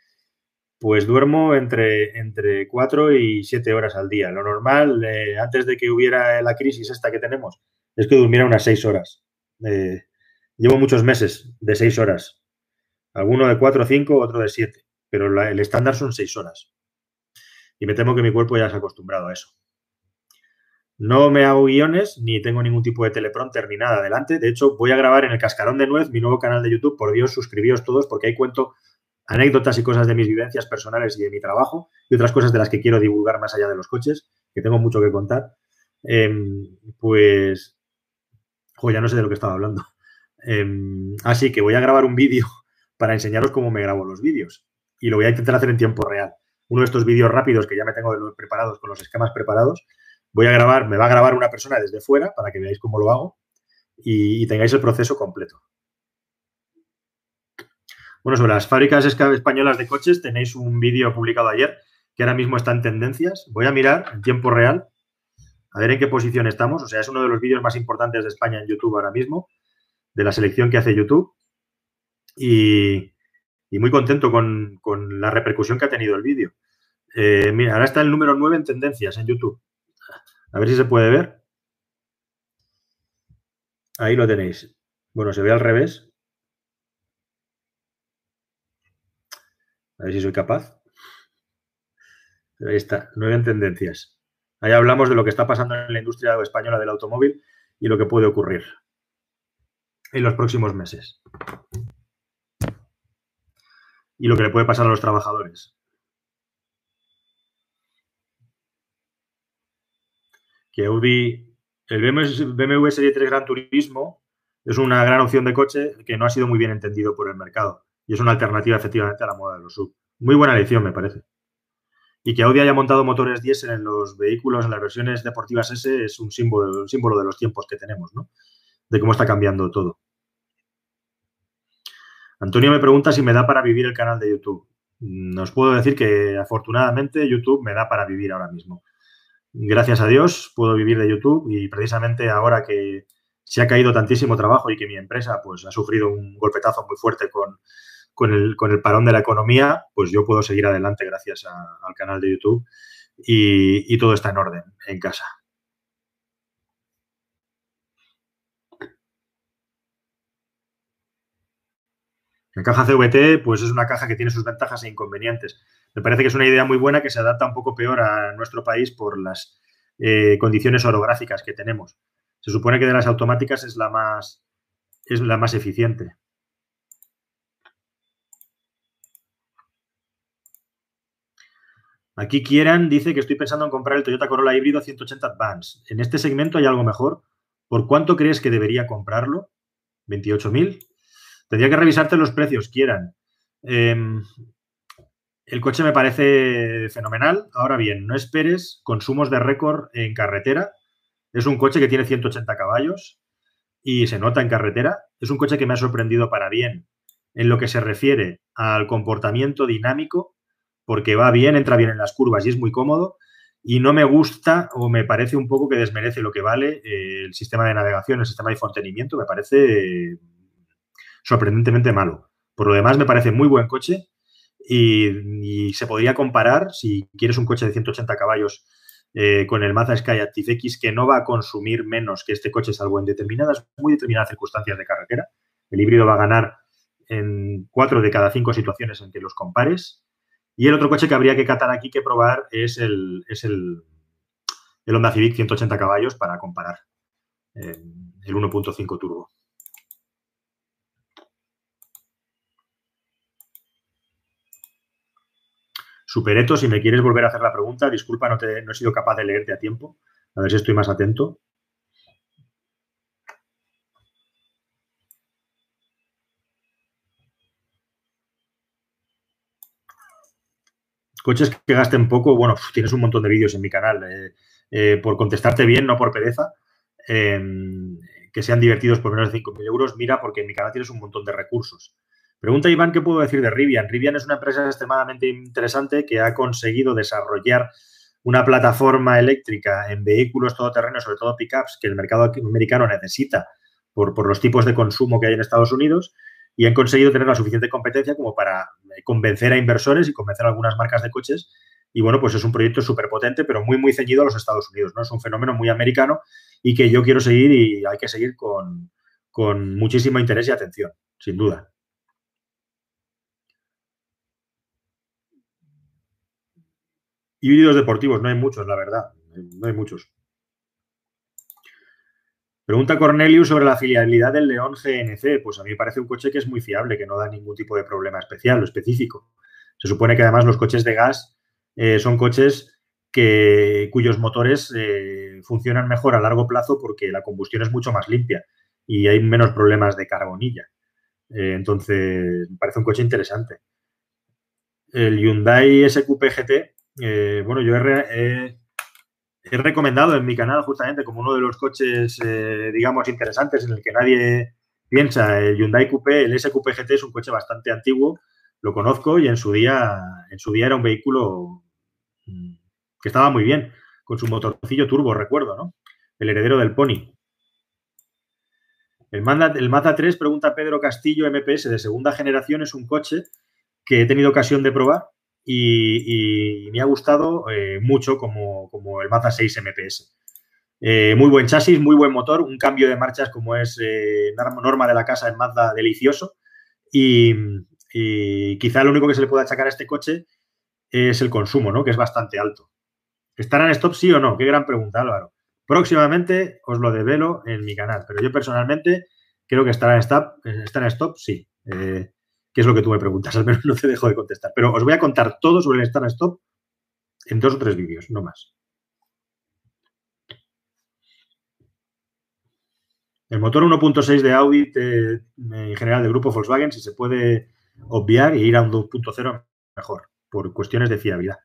Pues duermo entre, entre 4 y 7 horas al día. Lo normal, eh, antes de que hubiera la crisis esta que tenemos, es que durmiera unas 6 horas. Eh, llevo muchos meses de 6 horas. Alguno de 4 o 5, otro de 7. Pero el estándar son 6 horas. Y me temo que mi cuerpo ya se ha acostumbrado a eso. No me hago guiones ni tengo ningún tipo de teleprompter ni nada adelante. De hecho, voy a grabar en el Cascarón de Nuez, mi nuevo canal de YouTube. Por Dios, suscribíos todos porque ahí cuento anécdotas y cosas de mis vivencias personales y de mi trabajo y otras cosas de las que quiero divulgar más allá de los coches, que tengo mucho que contar. Em, pues, ya no sé de lo que estaba hablando. Em, así que voy a grabar un vídeo para enseñaros cómo me grabo los vídeos y lo voy a intentar hacer en tiempo real. Uno de estos vídeos rápidos que ya me tengo preparados con los esquemas preparados, voy a grabar, me va a grabar una persona desde fuera para que veáis cómo lo hago y tengáis el proceso completo. Bueno, sobre las fábricas españolas de coches tenéis un vídeo publicado ayer que ahora mismo está en tendencias. Voy a mirar en tiempo real a ver en qué posición estamos. O sea, es uno de los vídeos más importantes de España en YouTube ahora mismo, de la selección que hace YouTube. Y, muy contento con, la repercusión que ha tenido el vídeo. Eh, ahora está el número 9 en tendencias en YouTube. A ver si se puede ver. Ahí lo tenéis. Bueno, se ve al revés. A ver si soy capaz. ahí está, nueve tendencias. Ahí hablamos de lo que está pasando en la industria española del automóvil y lo que puede ocurrir en los próximos meses. Y lo que le puede pasar a los trabajadores. Que Audi, el BMW Serie 3 Gran Turismo es una gran opción de coche que no ha sido muy bien entendido por el mercado y es una alternativa efectivamente a la moda de los sub. Muy buena elección, me parece. Y que Audi haya montado motores diésel en los vehículos, en las versiones deportivas S, es un símbolo, un símbolo de los tiempos que tenemos, ¿no? De cómo está cambiando todo. Antonio me pregunta si me da para vivir el canal de YouTube. Nos puedo decir que afortunadamente YouTube me da para vivir ahora mismo. Gracias a Dios puedo vivir de YouTube y precisamente ahora que se ha caído tantísimo trabajo y que mi empresa pues ha sufrido un golpetazo muy fuerte con, con el, con el parón de la economía, pues yo puedo seguir adelante gracias al canal de YouTube y, todo está en orden en casa. La caja CVT, pues es una caja que tiene sus ventajas e inconvenientes. Me parece que es una idea muy buena que se adapta un poco peor a nuestro país por las eh, condiciones orográficas que tenemos. Se supone que de las automáticas es la más, es la más eficiente. Aquí Kieran dice que estoy pensando en comprar el Toyota Corolla híbrido 180 Advance. ¿En este segmento hay algo mejor? ¿Por cuánto crees que debería comprarlo? ¿28.000? Tendría que revisarte los precios, Kieran. Em, el coche me parece fenomenal. Ahora bien, no esperes consumos de récord en carretera. Es un coche que tiene 180 caballos y se nota en carretera. Es un coche que me ha sorprendido para bien en lo que se refiere al comportamiento dinámico porque va bien, entra bien en las curvas y es muy cómodo. Y no me gusta o me parece un poco que desmerece lo que vale eh, el sistema de navegación, el sistema de infotenimiento, me parece sorprendentemente malo. Por lo demás, me parece muy buen coche y, se podría comparar, si quieres un coche de 180 caballos eh, con el Mazda Sky Active X, que no va a consumir menos que este coche, salvo en determinadas, muy determinadas circunstancias de carretera. El híbrido va a ganar en cuatro de cada cinco situaciones en que los compares y el otro coche que habría que catar aquí, que probar, es el, es el, Honda Civic 180 caballos para comparar. Eh, el 1.5 turbo. Supereto, si me quieres volver a hacer la pregunta, disculpa, no, he sido capaz de leerte a tiempo. A ver si estoy más atento. Coches que gasten poco, bueno, tienes un montón de vídeos en mi canal. Eh, eh, por contestarte bien, no por pereza, em, que sean divertidos por menos de 5.000 euros, mira, porque en mi canal tienes un montón de recursos. Pregunta Iván, ¿qué puedo decir de Rivian? Rivian es una empresa extremadamente interesante que ha conseguido desarrollar una plataforma eléctrica en vehículos todoterrenos, sobre todo pickups, que el mercado americano necesita por, por los tipos de consumo que hay en Estados Unidos y han conseguido tener la suficiente competencia como para eh, convencer a inversores y convencer a algunas marcas de coches. Y bueno, pues es un proyecto súper potente, pero muy, muy ceñido a los Estados Unidos, ¿no? Es un fenómeno muy americano y que yo quiero seguir y hay que seguir con, con muchísimo interés y atención, sin duda. Híbridos deportivos, no hay muchos, la verdad. No hay muchos. Pregunta Cornelius sobre la fiabilidad del León GNC. Pues a mí me parece un coche que es muy fiable, que no da ningún tipo de problema especial o específico. Se supone que además los coches de gas eh, son coches que, cuyos motores eh, funcionan mejor a largo plazo porque la combustión es mucho más limpia y hay menos problemas de carbonilla. Eh, entonces, me parece un coche interesante. El Hyundai SQP GT, bueno, yo he, he recomendado en mi canal justamente como uno de los coches, eh, digamos, interesantes en el que nadie piensa. El Hyundai Coupé, el SQP GT es un coche bastante antiguo, lo conozco y en su día, en su día era un vehículo mm, que estaba muy bien, con su motorcillo turbo, recuerdo, ¿no? El heredero del Pony. El Mazda, el Mazda 3, pregunta Pedro Castillo, MPS de segunda generación, es un coche que he tenido ocasión de probar y, me ha gustado eh, mucho como, el Mazda 6 MPS. Eh, muy buen chasis, muy buen motor, un cambio de marchas como es eh, norma de la casa en Mazda delicioso y, quizá lo único que se le puede achacar a este coche es el consumo, ¿no? que es bastante alto. ¿Estará en stop sí o no? Qué gran pregunta, Álvaro. Próximamente os lo develo en mi canal, pero yo personalmente creo que estará en stop, en stop sí que es lo que tú me preguntas, al menos no te dejo de contestar. Pero os voy a contar todo sobre el Stand Stop en dos o tres vídeos, no más. El motor 1.6 de Audi, en general del grupo Volkswagen, si se puede obviar y ir a un 2.0 mejor, por cuestiones de fiabilidad.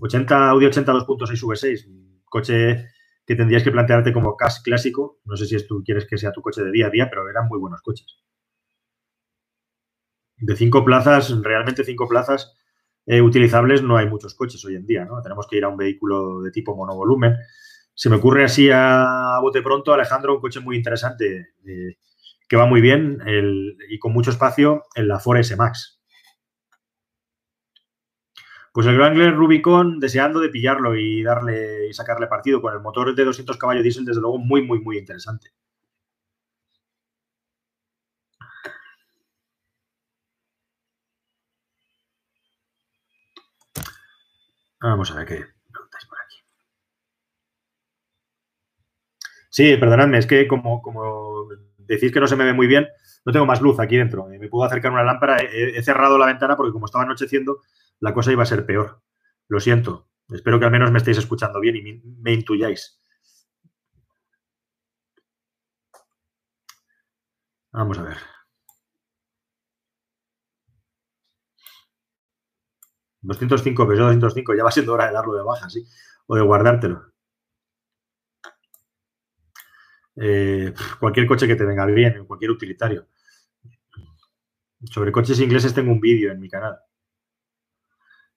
80, Audi 80 2.6 V6, coche que tendrías que plantearte como CAS clásico. No sé si tú quieres que sea tu coche de día a día, pero eran muy buenos coches de cinco plazas, realmente cinco plazas eh, utilizables, no hay muchos coches hoy en día, ¿no? Tenemos que ir a un vehículo de tipo monovolumen. Se me ocurre así a, bote pronto, Alejandro, un coche muy interesante eh, que va muy bien y con mucho espacio en la Ford S-Max. Pues el Wrangler Rubicon, deseando de pillarlo y darle y sacarle partido con el motor de 200 caballos diésel, desde luego muy, muy, muy interesante. Vamos a ver qué preguntáis por aquí. Sí, perdonadme, es que como, como decís que no se me ve muy bien, no tengo más luz aquí dentro. Eh, me puedo acercar una lámpara. He, cerrado la ventana porque como estaba anocheciendo, la cosa iba a ser peor. Lo siento. Espero que al menos me estéis escuchando bien y me intuyáis. Vamos a ver. 205, pesos 205, ya va siendo hora de darlo de baja, ¿sí? O de guardártelo. Eh, cualquier coche que te venga bien, cualquier utilitario. Sobre coches ingleses tengo un vídeo en mi canal.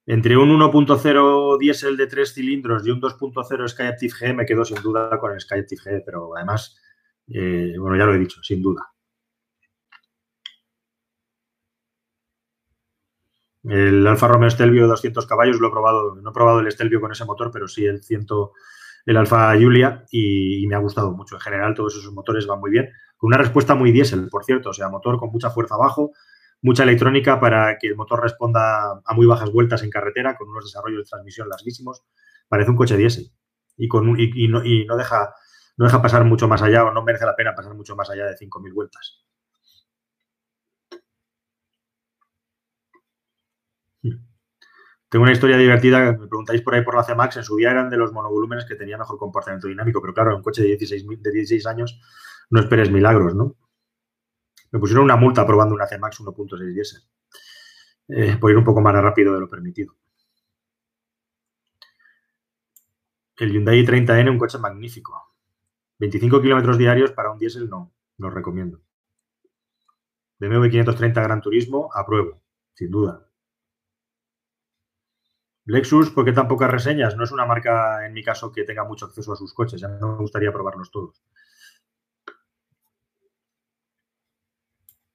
Entre un 1.0 diésel de tres cilindros y un 2.0 Skyactiv G me quedo sin duda con el Skyactiv G, pero además, eh, bueno, ya lo he dicho, sin duda. El Alfa Romeo Stelvio 200 caballos lo he probado, no he probado el Stelvio con ese motor, pero sí el 100, el Alfa Giulia y, me ha gustado mucho. En general todos esos motores van muy bien, con una respuesta muy diésel, por cierto, o sea, motor con mucha fuerza abajo, mucha electrónica para que el motor responda a muy bajas vueltas en carretera, con unos desarrollos de transmisión larguísimos. Parece un coche diésel y, con y no, deja, no deja pasar mucho más allá o no merece la pena pasar mucho más allá de 5.000 vueltas. Tengo una historia divertida, me preguntáis por ahí por la C-Max, en su día eran de los monovolúmenes que tenían mejor comportamiento dinámico, pero claro, un coche de 16, de 16 años no esperes milagros, ¿no? Me pusieron una multa probando una C-Max 1.6 diésel, eh, por ir un poco más rápido de lo permitido. El Hyundai 30N, un coche magnífico. 25 kilómetros diarios para un diésel, no, lo recomiendo. BMW 530 Gran Turismo, apruebo, sin duda. Lexus, ¿por qué tan pocas reseñas? No es una marca, en mi caso, que tenga mucho acceso a sus coches. Ya me gustaría probarlos todos.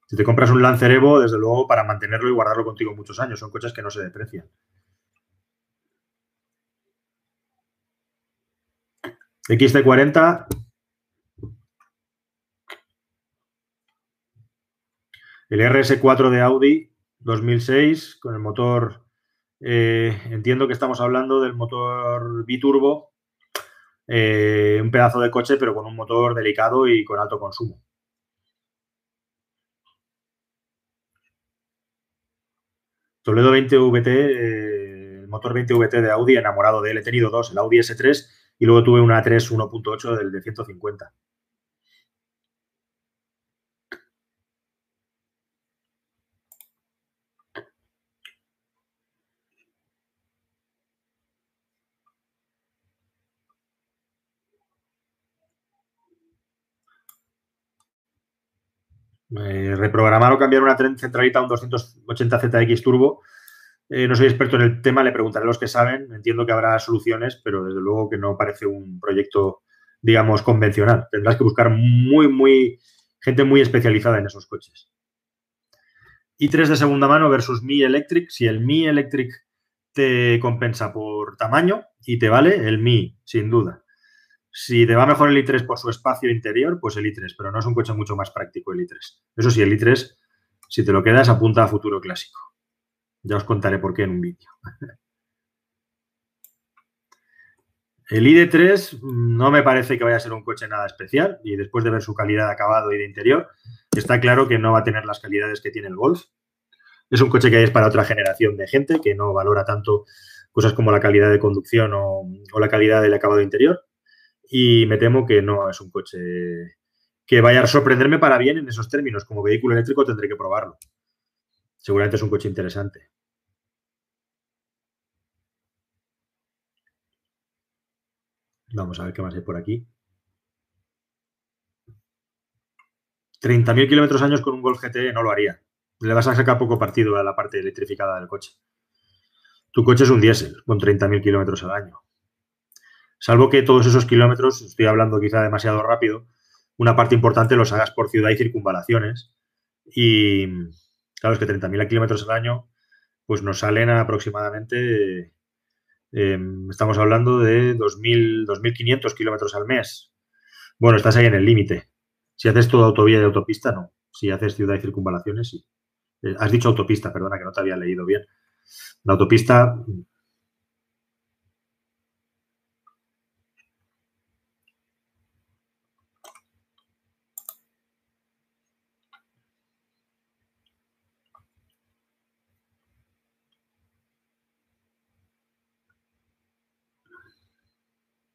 Si te compras un Lancer Evo, desde luego, para mantenerlo y guardarlo contigo muchos años. Son coches que no se deprecian. XT40. El RS4 de Audi 2006 con el motor, eh, entiendo que estamos hablando del motor biturbo, eh, un pedazo de coche pero con un motor delicado y con alto consumo. Toledo 20 VT, eh, el motor 20 VT de Audi, enamorado de él. He tenido dos, el Audi S3 y luego tuve una 3 1.8 del de 150. Reprogramar o cambiar una centralita a un 280 ZX Turbo. Eh, no soy experto en el tema, le preguntaré a los que saben. Entiendo que habrá soluciones, pero desde luego que no parece un proyecto, digamos, convencional. Tendrás que buscar muy, muy, gente muy especializada en esos coches. i3 de segunda mano versus Mi Electric. Si el Mi Electric te compensa por tamaño y te vale, el Mi, sin duda. Si te va mejor el i3 por su espacio interior, pues el i3, pero no es un coche mucho más práctico el i3. Eso sí, el i3, si te lo quedas, apunta a futuro clásico. Ya os contaré por qué en un vídeo. El ID3 no me parece que vaya a ser un coche nada especial y después de ver su calidad de acabado y de interior, está claro que no va a tener las calidades que tiene el Golf. Es un coche que es para otra generación de gente que no valora tanto cosas como la calidad de conducción o, o la calidad del acabado interior y me temo que no es un coche que vaya a sorprenderme para bien en esos términos. Como vehículo eléctrico tendré que probarlo. Seguramente es un coche interesante. Vamos a ver qué más hay por aquí. 30.000 kilómetros años con un Golf GT no lo haría. Le vas a sacar poco partido a la parte electrificada del coche. Tu coche es un diésel con 30.000 kilómetros al año. Salvo que todos esos kilómetros, estoy hablando quizá demasiado rápido, una parte importante los hagas por ciudad y circunvalaciones. Y claro, es que 30.000 kilómetros al año, pues nos salen aproximadamente, em, estamos hablando de 2.000, 2.500 kilómetros al mes. Bueno, estás ahí en el límite. Si haces toda autovía y autopista, no. Si haces ciudad y circunvalaciones, sí. Eh, has dicho autopista, perdona que no te había leído bien. La autopista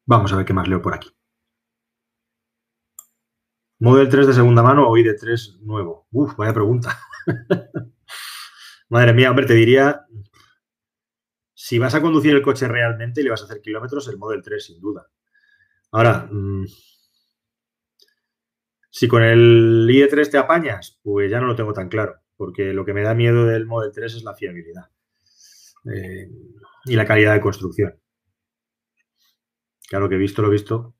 Vamos a ver qué más leo por aquí. Model 3 de segunda mano o ID3 nuevo. Uf, vaya pregunta. Madre mía, hombre, te diría, si vas a conducir el coche realmente y le vas a hacer kilómetros, el Model 3, sin duda. Ahora, mm, si con el ID3 te apañas, pues ya no lo tengo tan claro, porque lo que me da miedo del Model 3 es la fiabilidad eh, y la calidad de construcción. Claro que he visto, lo he visto.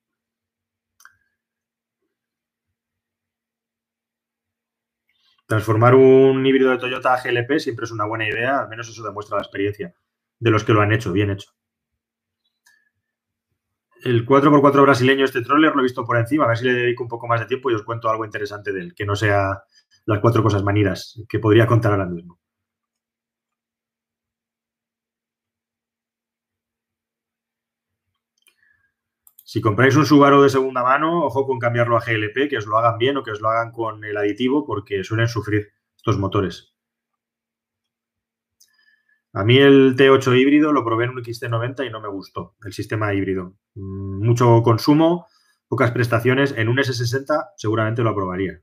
Transformar un híbrido de Toyota a GLP siempre es una buena idea, al menos eso demuestra la experiencia de los que lo han hecho, bien hecho. El 4x4 brasileño, este troller, lo he visto por encima, a ver si le dedico un poco más de tiempo y os cuento algo interesante de él, que no sea las cuatro cosas manidas que podría contar ahora mismo. Si compráis un Subaru de segunda mano, ojo con cambiarlo a GLP, que os lo hagan bien o que os lo hagan con el aditivo, porque suelen sufrir estos motores. A mí el T8 híbrido lo probé en un XT90 y no me gustó el sistema híbrido. Mm, mucho consumo, pocas prestaciones. En un S60 seguramente lo aprobaría.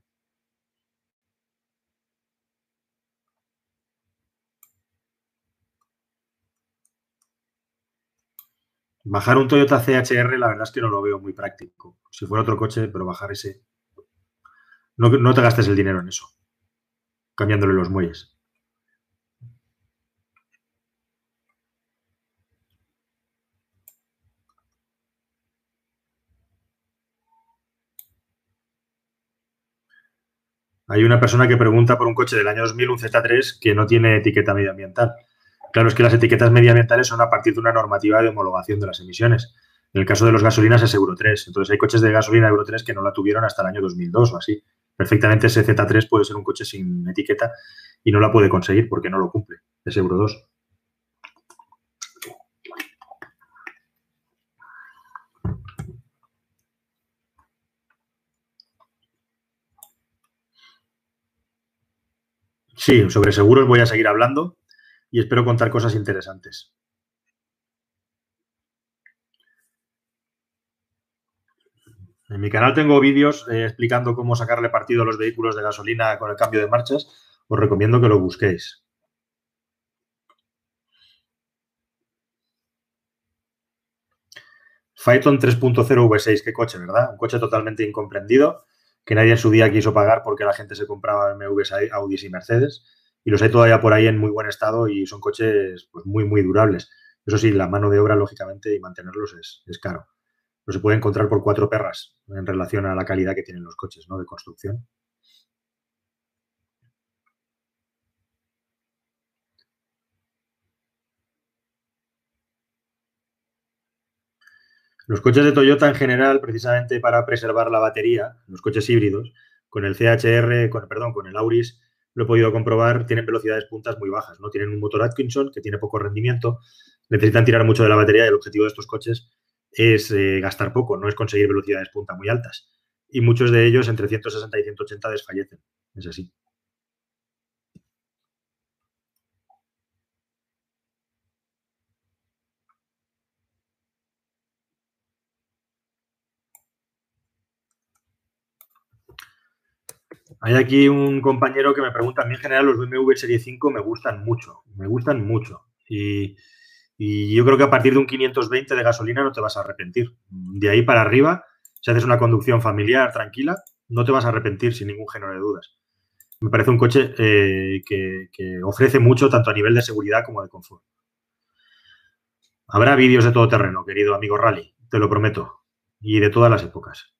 Bajar un Toyota CHR, la verdad es que no lo veo muy práctico. Si fuera otro coche, pero bajar ese. No, te gastes el dinero en eso, cambiándole los muelles. Hay una persona que pregunta por un coche del año 2000, un Z3, que no tiene etiqueta medioambiental. Claro, es que las etiquetas medioambientales son a partir de una normativa de homologación de las emisiones. En el caso de los gasolinas es Euro 3. Entonces hay coches de gasolina Euro 3 que no la tuvieron hasta el año 2002 o así. Perfectamente ese Z3 puede ser un coche sin etiqueta y no la puede conseguir porque no lo cumple. Es Euro 2. Sí, sobre seguros voy a seguir hablando y espero contar cosas interesantes. En mi canal tengo vídeos eh, explicando cómo sacarle partido a los vehículos de gasolina con el cambio de marchas. Os recomiendo que lo busquéis. Phaeton 3.0 V6, qué coche, ¿verdad? Un coche totalmente incomprendido que nadie en su día quiso pagar porque la gente se compraba MWs, Audis y Mercedes. Y los hay todavía por ahí en muy buen estado y son coches pues, muy, muy durables. Eso sí, la mano de obra, lógicamente, y mantenerlos es, es caro. Pero se puede encontrar por cuatro perras en relación a la calidad que tienen los coches ¿no? de construcción. Los coches de Toyota en general, precisamente para preservar la batería, los coches híbridos, con el CHR, con, perdón, con el Auris, lo he podido comprobar, tienen velocidades puntas muy bajas, ¿no? Tienen un motor Atkinson que tiene poco rendimiento, necesitan tirar mucho de la batería y el objetivo de estos coches es eh, gastar poco, no es conseguir velocidades punta muy altas. Y muchos de ellos entre 160 y 180 desfallecen. Es así. Hay aquí un compañero que me pregunta, a mí en general los BMW Serie 5 me gustan mucho, me gustan mucho. Y, yo creo que a partir de un 520 de gasolina no te vas a arrepentir. De ahí para arriba, si haces una conducción familiar, tranquila, no te vas a arrepentir sin ningún género de dudas. Me parece un coche eh, que, que ofrece mucho tanto a nivel de seguridad como de confort. Habrá vídeos de todo terreno, querido amigo Rally, te lo prometo, y de todas las épocas.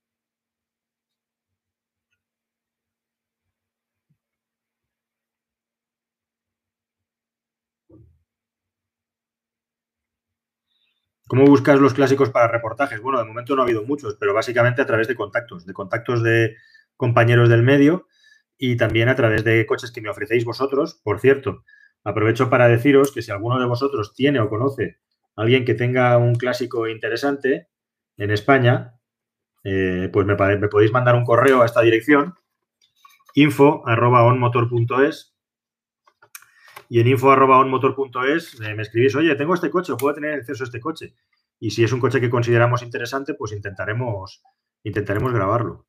¿Cómo buscas los clásicos para reportajes? Bueno, de momento no ha habido muchos, pero básicamente a través de contactos, de contactos de compañeros del medio y también a través de coches que me ofrecéis vosotros. Por cierto, aprovecho para deciros que si alguno de vosotros tiene o conoce a alguien que tenga un clásico interesante en España, eh, pues me, me, podéis mandar un correo a esta dirección, info.onmotor.es y en info.onmotor.es eh, me escribís, oye, tengo este coche, ¿puedo tener acceso a este coche? Y si es un coche que consideramos interesante, pues intentaremos, intentaremos grabarlo.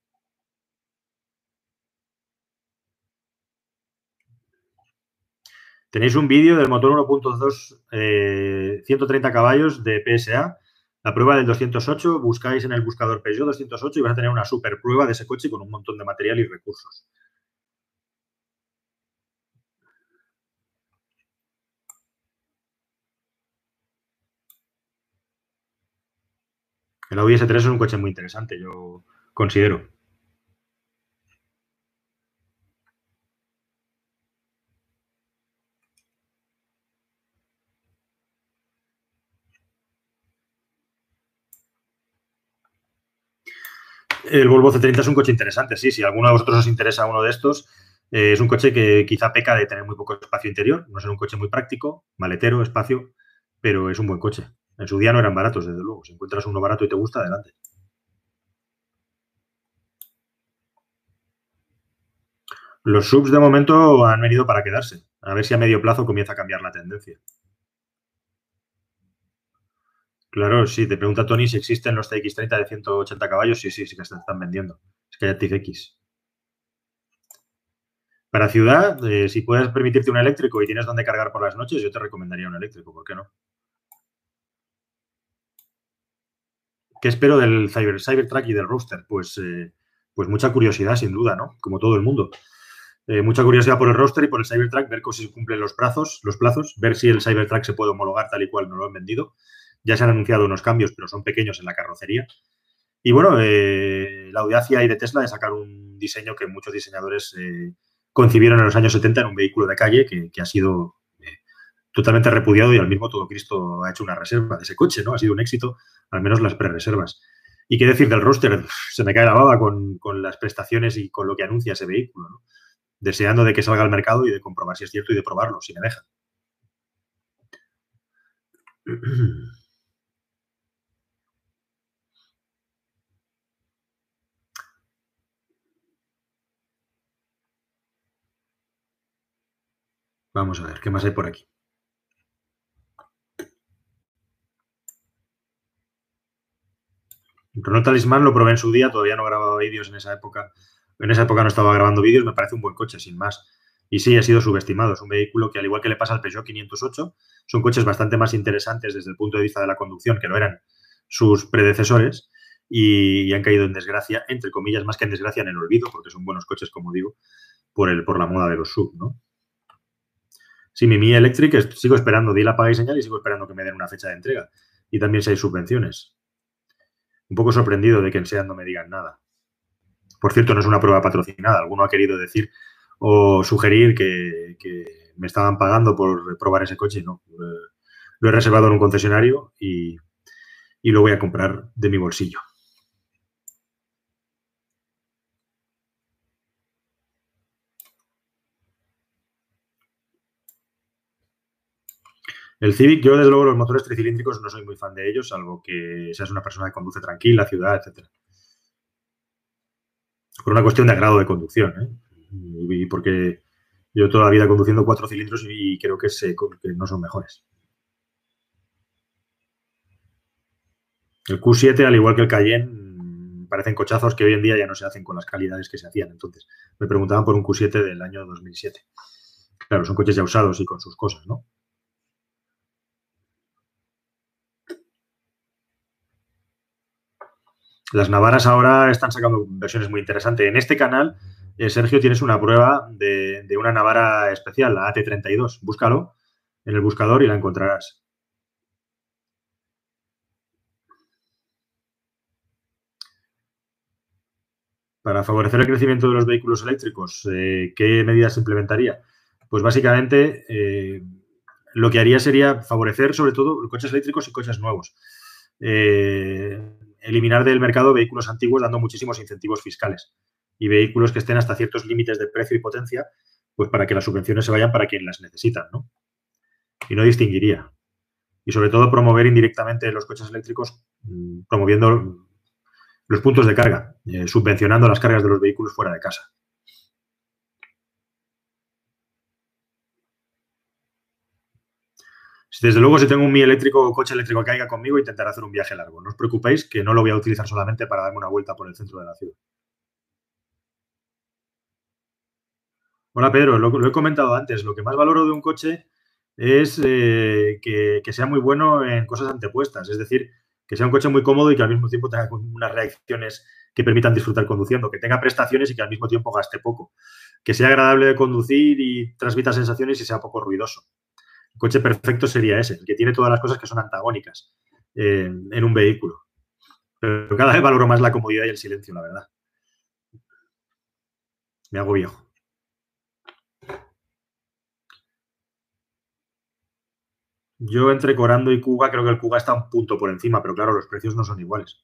Tenéis un vídeo del motor 1.2 130 caballos de PSA, la prueba del 208, buscáis en el buscador Peugeot 208 y vais a tener una super prueba de ese coche con un montón de material y recursos. El Audi S3 es un coche muy interesante, yo considero. El Volvo C30 es un coche interesante, sí. Si alguno de vosotros os interesa uno de estos, eh, es un coche que quizá peca de tener muy poco espacio interior. No es un coche muy práctico, maletero, espacio, pero es un buen coche. En su día no eran baratos, desde luego. Si encuentras uno barato y te gusta, adelante. Los subs de momento han venido para quedarse. A ver si a medio plazo comienza a cambiar la tendencia. Claro, sí, te pregunta Tony si existen los TX30 de 180 caballos. Sí, sí, sí que se están vendiendo. Es que hay TX. Para ciudad, eh, si puedes permitirte un eléctrico y tienes donde cargar por las noches, yo te recomendaría un eléctrico, ¿por qué no? ¿Qué espero del Cyber, Cybertruck y del Roadster? Pues, eh, pues mucha curiosidad, sin duda, ¿no? Como todo el mundo. Eh, mucha curiosidad por el Roadster y por el Cybertruck, ver si se cumplen los plazos, los plazos, ver si el Cybertruck se puede homologar tal y cual no lo han vendido. Ya se han anunciado unos cambios, pero son pequeños en la carrocería. Y bueno, eh, la audacia y de Tesla de sacar un diseño que muchos diseñadores concibieron en los años 70 en un vehículo de calle que, ha sido totalmente repudiado y al mismo todo Cristo ha hecho una reserva de ese coche, ¿no? Ha sido un éxito, al menos las pre-reservas. ¿Y qué decir del roster? Se me cae la baba con, las prestaciones y con lo que anuncia ese vehículo, ¿no? Deseando de que salga al mercado y de comprobar si es cierto y de probarlo, si me deja. Vamos a ver, ¿qué más hay por aquí? Renault Talisman lo probé en su día, todavía no grababa vídeos en esa época. En esa época no estaba grabando vídeos, me parece un buen coche, sin más. Y sí, ha sido subestimado. Es un vehículo que, al igual que le pasa al Peugeot 508, son coches bastante más interesantes desde el punto de vista de la conducción que lo eran sus predecesores y, han caído en desgracia, entre comillas, más que en desgracia, en el olvido, porque son buenos coches, como digo, por, el, por la moda de los sub, ¿no? Sí, mi Mi Electric sigo esperando, di la paga y señal y sigo esperando que me den una fecha de entrega. Y también si hay subvenciones. Un poco sorprendido de que en SEAT no me digan nada. Por cierto, no es una prueba patrocinada. Alguno ha querido decir o sugerir que, me estaban pagando por probar ese coche. No, lo he reservado en un concesionario y lo voy a comprar de mi bolsillo. El Civic, yo desde luego los motores tricilíndricos no soy muy fan de ellos, salvo que seas una persona que conduce tranquila, ciudad, etc. Por una cuestión de grado de conducción, ¿eh? Y porque yo toda la vida conduciendo cuatro cilindros y creo que, no son mejores. El Q7, al igual que el Cayenne, parecen cochazos que hoy en día ya no se hacen con las calidades que se hacían. Entonces, me preguntaban por un Q7 del año 2007. Claro, son coches ya usados y con sus cosas, ¿no? Las Navaras ahora están sacando versiones muy interesantes. En este canal, eh, Sergio, tienes una prueba de, una Navara especial, la AT32. Búscalo en el buscador y la encontrarás. Para favorecer el crecimiento de los vehículos eléctricos, eh, ¿qué medidas implementaría? Pues básicamente eh, lo que haría sería favorecer sobre todo coches eléctricos y coches nuevos eliminar del mercado vehículos antiguos dando muchísimos incentivos fiscales y vehículos que estén hasta ciertos límites de precio y potencia, pues para que las subvenciones se vayan para quien las necesitan, ¿no? Y no distinguiría. Y sobre todo promover indirectamente los coches eléctricos, mm, promoviendo los puntos de carga, eh, subvencionando las cargas de los vehículos fuera de casa. Desde luego, si tengo un Mi eléctrico coche eléctrico que caiga conmigo, intentaré hacer un viaje largo. No os preocupéis que no lo voy a utilizar solamente para darme una vuelta por el centro de la ciudad. Hola Pedro, lo, he comentado antes. Lo que más valoro de un coche es eh, que, sea muy bueno en cosas antepuestas. Es decir, que sea un coche muy cómodo y que al mismo tiempo tenga unas reacciones que permitan disfrutar conduciendo, que tenga prestaciones y que al mismo tiempo gaste poco, que sea agradable de conducir y transmita sensaciones y sea poco ruidoso. Coche perfecto sería ese, el que tiene todas las cosas que son antagónicas eh, en un vehículo. Pero cada vez valoro más la comodidad y el silencio, la verdad. Me hago viejo. Yo entre Corando y Cuba creo que el Cuba está un punto por encima, pero claro, los precios no son iguales.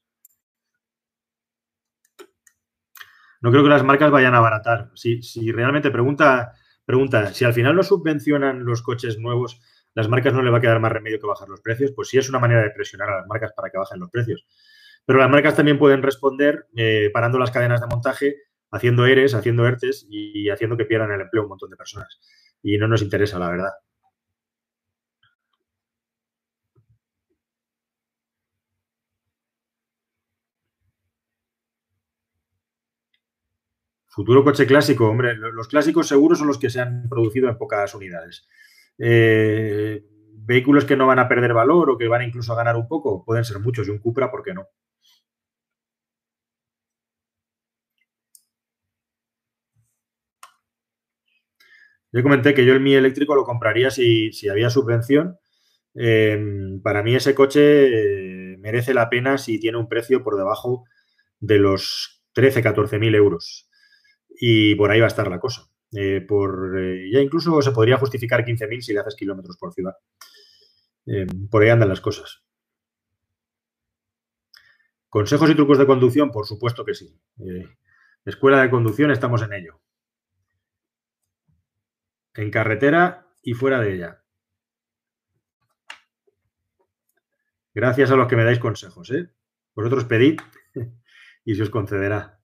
No creo que las marcas vayan a abaratar. Si, si realmente pregunta Pregunta, si al final no subvencionan los coches nuevos, ¿las marcas no le va a quedar más remedio que bajar los precios? Pues sí es una manera de presionar a las marcas para que bajen los precios. Pero las marcas también pueden responder eh, parando las cadenas de montaje, haciendo ERES, haciendo ERTES y haciendo que pierdan el empleo un montón de personas. Y no nos interesa, la verdad. Futuro coche clásico, hombre, los clásicos seguros son los que se han producido en pocas unidades. Eh, vehículos que no van a perder valor o que van incluso a ganar un poco, pueden ser muchos y un Cupra, ¿por qué no? Yo comenté que yo el Mi eléctrico lo compraría si, había subvención. Em, para mí ese coche eh, merece la pena si tiene un precio por debajo de los 13, 14 mil euros. Y por ahí va a estar la cosa. Eh, por, eh, ya incluso se podría justificar 15.000 si le haces kilómetros por ciudad. Eh, por ahí andan las cosas. ¿Consejos y trucos de conducción? Por supuesto que sí. escuela de conducción, estamos en ello. En carretera y fuera de ella. Gracias a los que me dais consejos. Vosotros pedid y se os concederá.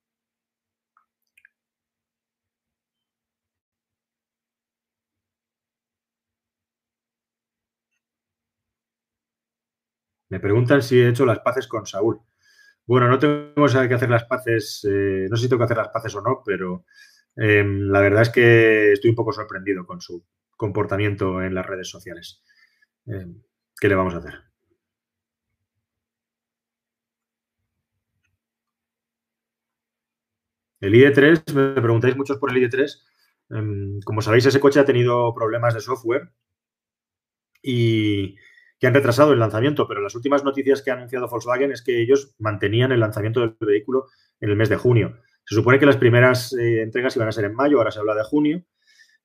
Me preguntan si he hecho las paces con Saúl. Bueno, no tengo que hacer las paces, eh, no sé si tengo que hacer las paces o no, pero em, la verdad es que estoy un poco sorprendido con su comportamiento en las redes sociales. Em, ¿Qué le vamos a hacer? El ID3, me preguntáis muchos por el ID3. Em, como sabéis, ese coche ha tenido problemas de software y, que han retrasado el lanzamiento, pero las últimas noticias que ha anunciado Volkswagen es que ellos mantenían el lanzamiento del vehículo en el mes de junio. Se supone que las primeras eh, entregas iban a ser en mayo, ahora se habla de junio,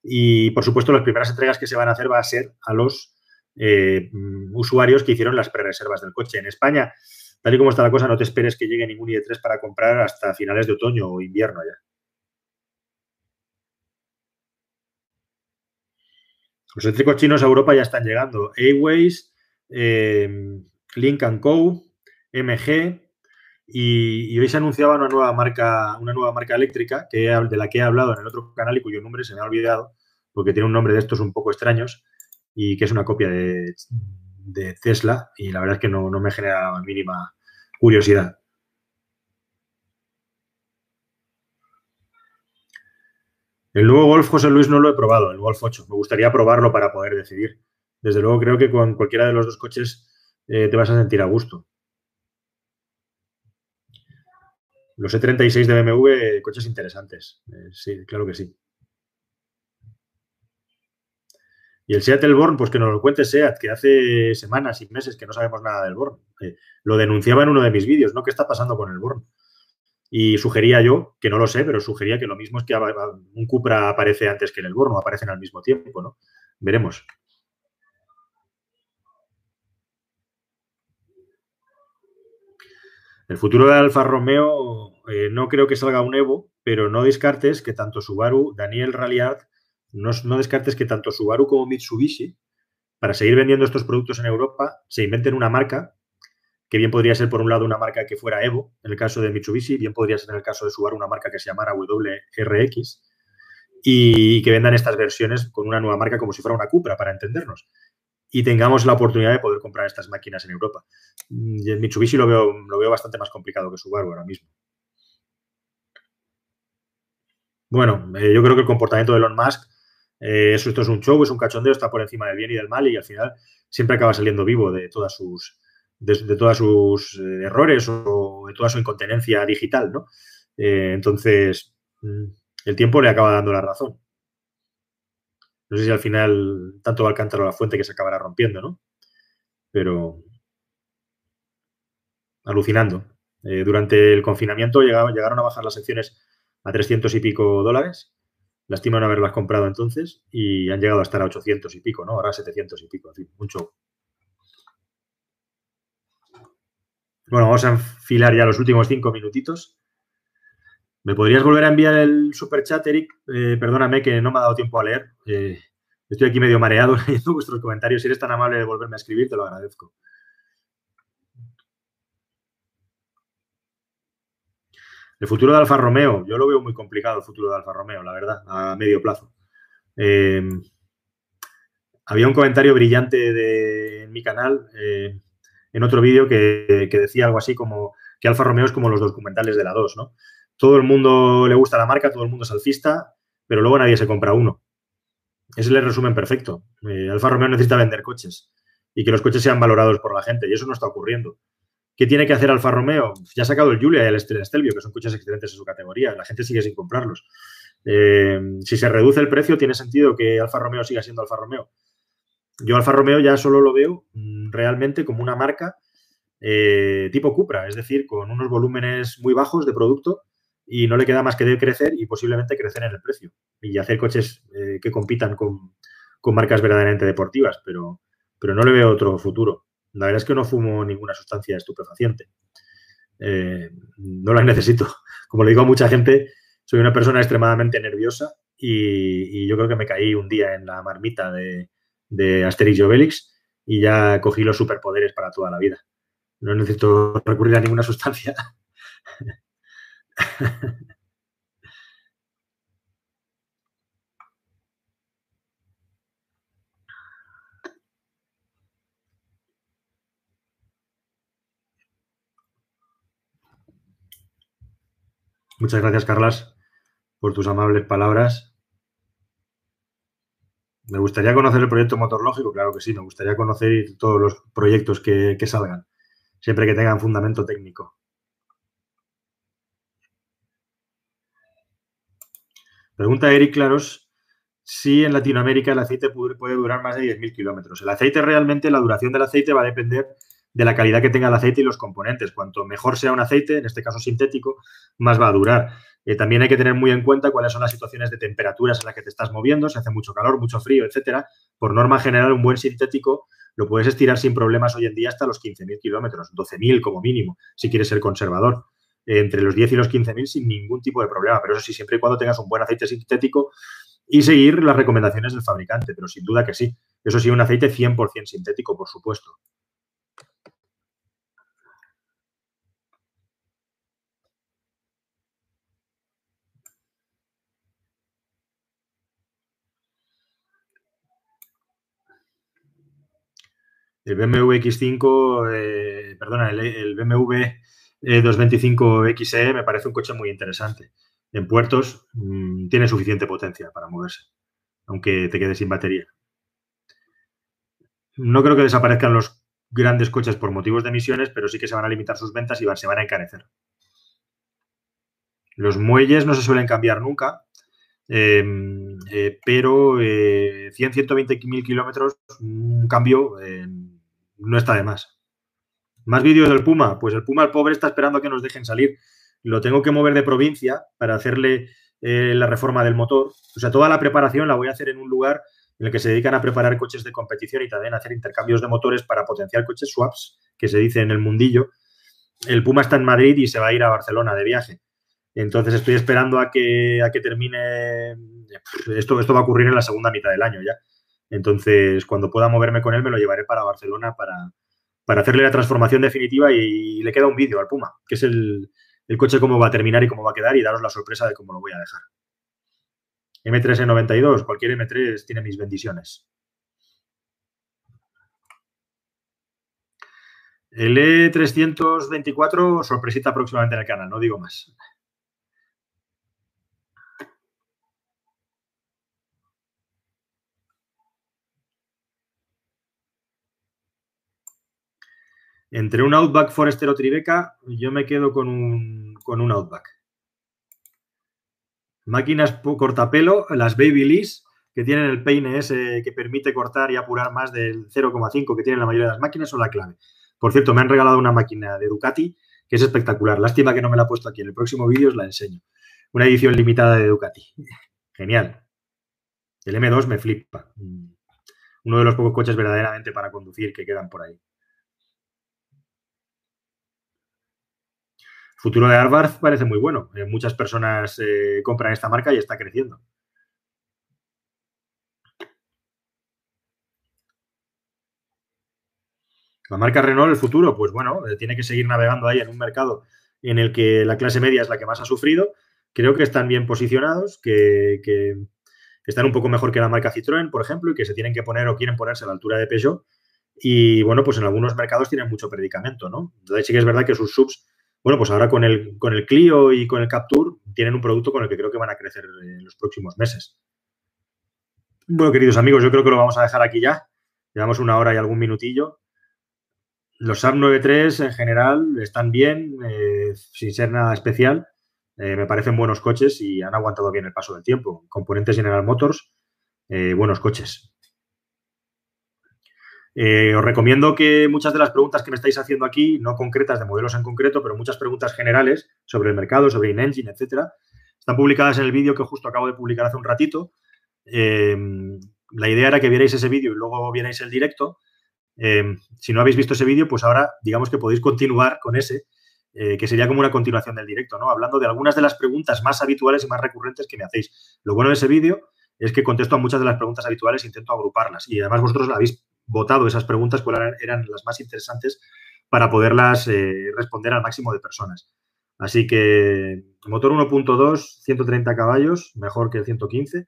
y por supuesto las primeras entregas que se van a hacer va a ser a los eh, usuarios que hicieron las pre-reservas del coche. En España, tal y como está la cosa, no te esperes que llegue ningún ID3 para comprar hasta finales de otoño o invierno ya. Los eléctricos chinos a Europa ya están llegando. A-Ways eh, Link Co, MG, y, hoy se anunciaba una nueva marca, una nueva marca eléctrica que, de la que he hablado en el otro canal y cuyo nombre se me ha olvidado, porque tiene un nombre de estos un poco extraños y que es una copia de, Tesla y la verdad es que no, me genera la mínima curiosidad. El nuevo Golf José Luis no lo he probado, el Golf 8. Me gustaría probarlo para poder decidir desde luego creo que con cualquiera de los dos coches eh, te vas a sentir a gusto. Los E36 de BMW, coches interesantes. Eh, sí, claro que sí. Y el Seat Born, pues que nos lo cuente Seat, que hace semanas y meses que no sabemos nada del Born. Eh, lo denunciaba en uno de mis vídeos, ¿no? ¿Qué está pasando con el Born? Y sugería yo, que no lo sé, pero sugería que lo mismo es que un Cupra aparece antes que el Born, o aparecen al mismo tiempo, ¿no? Veremos. El futuro de Alfa Romeo eh, no creo que salga un Evo, pero no descartes que tanto Subaru, Daniel Raliard, no, no, descartes que tanto Subaru como Mitsubishi, para seguir vendiendo estos productos en Europa, se inventen una marca, que bien podría ser por un lado una marca que fuera Evo, en el caso de Mitsubishi, bien podría ser en el caso de Subaru una marca que se llamara WRX, y que vendan estas versiones con una nueva marca como si fuera una Cupra, para entendernos y tengamos la oportunidad de poder comprar estas máquinas en Europa. Mm, y en Mitsubishi lo veo, lo veo bastante más complicado que Subaru ahora mismo. Bueno, eh, yo creo que el comportamiento de Elon Musk, eh, esto es un show, es un cachondeo, está por encima del bien y del mal y al final siempre acaba saliendo vivo de todas sus, de, todas sus eh, errores o de toda su incontinencia digital, ¿no? entonces, mm, el tiempo le acaba dando la razón. No sé si al final tanto va el cántaro a la fuente que se acabará rompiendo, ¿no? Pero alucinando. Eh, durante el confinamiento llegaron, a bajar las acciones a 300 y pico dólares. Lástima no haberlas comprado entonces y han llegado a estar a 800 y pico, ¿no? Ahora a 700 y pico, en fin, mucho. Bueno, vamos a enfilar ya los últimos cinco minutitos. ¿Me podrías volver a enviar el super chat, Eric? Eh, perdóname que no me ha dado tiempo a leer. Eh, estoy aquí medio mareado leyendo vuestros comentarios. Si eres tan amable de volverme a escribir, te lo agradezco. El futuro de Alfa Romeo, yo lo veo muy complicado el futuro de Alfa Romeo, la verdad, a medio plazo. Eh, había un comentario brillante de, en mi canal, en otro vídeo, que, que, decía algo así como que Alfa Romeo es como los documentales de la 2, ¿no? Todo el mundo le gusta la marca, todo el mundo es alfista, pero luego nadie se compra uno. Ese es el resumen perfecto. Eh, Alfa Romeo necesita vender coches y que los coches sean valorados por la gente y eso no está ocurriendo. ¿Qué tiene que hacer Alfa Romeo? Ya ha sacado el Giulia y el Stelvio, que son coches excelentes en su categoría. La gente sigue sin comprarlos. Eh, si se reduce el precio, ¿tiene sentido que Alfa Romeo siga siendo Alfa Romeo? Yo Alfa Romeo ya solo lo veo mm, realmente como una marca eh, tipo Cupra, es decir, con unos volúmenes muy bajos de producto y no le queda más que crecer y posiblemente crecer en el precio y hacer coches eh, que compitan con, marcas verdaderamente deportivas, pero, pero no le veo otro futuro. La verdad es que no fumo ninguna sustancia estupefaciente. Eh, no las necesito. Como le digo a mucha gente, soy una persona extremadamente nerviosa y, yo creo que me caí un día en la marmita de, de Asterix y Obelix y ya cogí los superpoderes para toda la vida. No necesito recurrir a ninguna sustancia. Muchas gracias, Carlas, por tus amables palabras. Me gustaría conocer el proyecto Motor Lógico, claro que sí, me gustaría conocer todos los proyectos que, que salgan, siempre que tengan fundamento técnico. Pregunta Eric Claros si en Latinoamérica el aceite puede durar más de 10.000 kilómetros. El aceite realmente, la duración del aceite va a depender de la calidad que tenga el aceite y los componentes. Cuanto mejor sea un aceite, en este caso sintético, más va a durar. Eh, también hay que tener muy en cuenta cuáles son las situaciones de temperaturas en las que te estás moviendo, si hace mucho calor, mucho frío, etcétera. Por norma general, un buen sintético lo puedes estirar sin problemas hoy en día hasta los 15.000 kilómetros, 12.000 como mínimo, si quieres ser conservador entre los 10 y los 15.000 sin ningún tipo de problema. Pero eso sí, siempre y cuando tengas un buen aceite sintético y seguir las recomendaciones del fabricante, pero sin duda que sí. Eso sí, un aceite 100% sintético, por supuesto. El BMW X5, eh, perdona, el BMW 225 eh, XE me parece un coche muy interesante. En puertos mm, tiene suficiente potencia para moverse, aunque te quedes sin batería. No creo que desaparezcan los grandes coches por motivos de emisiones, pero sí que se van a limitar sus ventas y se van a encarecer. Los muelles no se suelen cambiar nunca, em, eh, pero 100, 120 mil kilómetros, un cambio eh, no está de más. Más vídeos del Puma. Pues el Puma, el pobre, está esperando a que nos dejen salir. Lo tengo que mover de provincia para hacerle eh, la reforma del motor. O sea, toda la preparación la voy a hacer en un lugar en el que se dedican a preparar coches de competición y también a hacer intercambios de motores para potenciar coches swaps, que se dice en el mundillo. El Puma está en Madrid y se va a ir a Barcelona de viaje. Entonces estoy esperando a que, a que termine. Esto, esto va a ocurrir en la segunda mitad del año ya. Entonces, cuando pueda moverme con él, me lo llevaré para Barcelona para, para hacerle la transformación definitiva y, le queda un vídeo al Puma, que es el, coche cómo va a terminar y cómo va a quedar y daros la sorpresa de cómo lo voy a dejar. M3 en 92, cualquier M3 tiene mis bendiciones. El E324, sorpresita próximamente en el canal, no digo más. Entre un Outback Forester o Tribeca, yo me quedo con un, con un Outback. Máquinas cortapelo, las Babyliss, que tienen el peine ese que permite cortar y apurar más del 0,5 que tienen la mayoría de las máquinas, son la clave. Por cierto, me han regalado una máquina de Ducati que es espectacular. Lástima que no me la he puesto aquí. En el próximo vídeo os la enseño. Una edición limitada de Ducati. Genial. El M2 me flipa. Uno de los pocos coches verdaderamente para conducir que quedan por ahí. Futuro de Harvard parece muy bueno. Eh, muchas personas eh, compran esta marca y está creciendo. La marca Renault, el futuro, pues bueno, eh, tiene que seguir navegando ahí en un mercado en el que la clase media es la que más ha sufrido. Creo que están bien posicionados, que, están un poco mejor que la marca Citroën, por ejemplo, y que se tienen que poner o quieren ponerse a la altura de Peugeot. Y bueno, pues en algunos mercados tienen mucho predicamento, ¿no? Entonces sí que es verdad que sus subs bueno, pues ahora con el, con el Clio y con el Capture tienen un producto con el que creo que van a crecer en los próximos meses. Bueno, queridos amigos, yo creo que lo vamos a dejar aquí ya. Llevamos una hora y algún minutillo. Los SAP 93 en general están bien, eh, sin ser nada especial. Eh, me parecen buenos coches y han aguantado bien el paso del tiempo. Componentes General Motors, eh, buenos coches. Eh, os recomiendo que muchas de las preguntas que me estáis haciendo aquí, no concretas de modelos en concreto, pero muchas preguntas generales sobre el mercado, sobre InEngine, etcétera, están publicadas en el vídeo que justo acabo de publicar hace un ratito. Em, la idea era que vierais ese vídeo y luego vierais el directo. Em, si no habéis visto ese vídeo, pues ahora digamos que podéis continuar con ese, eh, que sería como una continuación del directo, ¿no? Hablando de algunas de las preguntas más habituales y más recurrentes que me hacéis. Lo bueno de ese vídeo es que contesto a muchas de las preguntas habituales, intento agruparlas y además vosotros habéis votado esas preguntas cuáles eran las más interesantes para poderlas eh, responder al máximo de personas. Así que motor 1.2, 130 caballos, mejor que el 115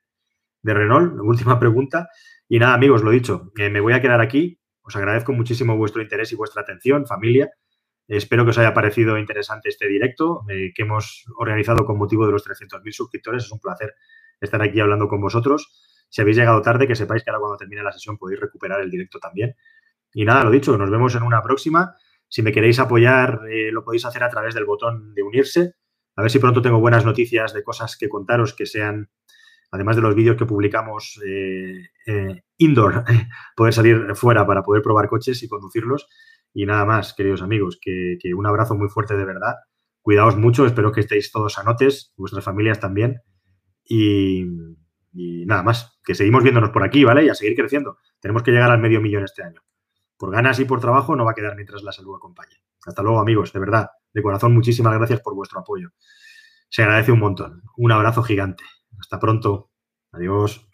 de Renault, última pregunta. Y nada, amigos, lo dicho, me voy a quedar aquí. Os agradezco muchísimo vuestro interés y vuestra atención, familia. Espero que os haya parecido interesante este directo eh, que hemos organizado con motivo de los 300.000 suscriptores. Es un placer estar aquí hablando con vosotros. Si habéis llegado tarde, que sepáis que ahora cuando termine la sesión podéis recuperar el directo también. Y nada, lo dicho, nos vemos en una próxima. Si me queréis apoyar, eh, lo podéis hacer a través del botón de unirse. A ver si pronto tengo buenas noticias de cosas que contaros que sean, además de los vídeos que publicamos eh, eh, indoor, poder salir fuera para poder probar coches y conducirlos. Y nada más, queridos amigos, que, un abrazo muy fuerte de verdad. Cuidaos mucho, espero que estéis todos anotes, vuestras familias también. Y, y nada más, que seguimos viéndonos por aquí, ¿vale? Y a seguir creciendo. Tenemos que llegar al medio millón este año por ganas y por trabajo no va a quedar mientras la salud acompañe. Hasta luego, amigos, de verdad, de corazón, muchísimas gracias por vuestro apoyo. Se agradece un montón. Un abrazo gigante. Hasta pronto. Adiós.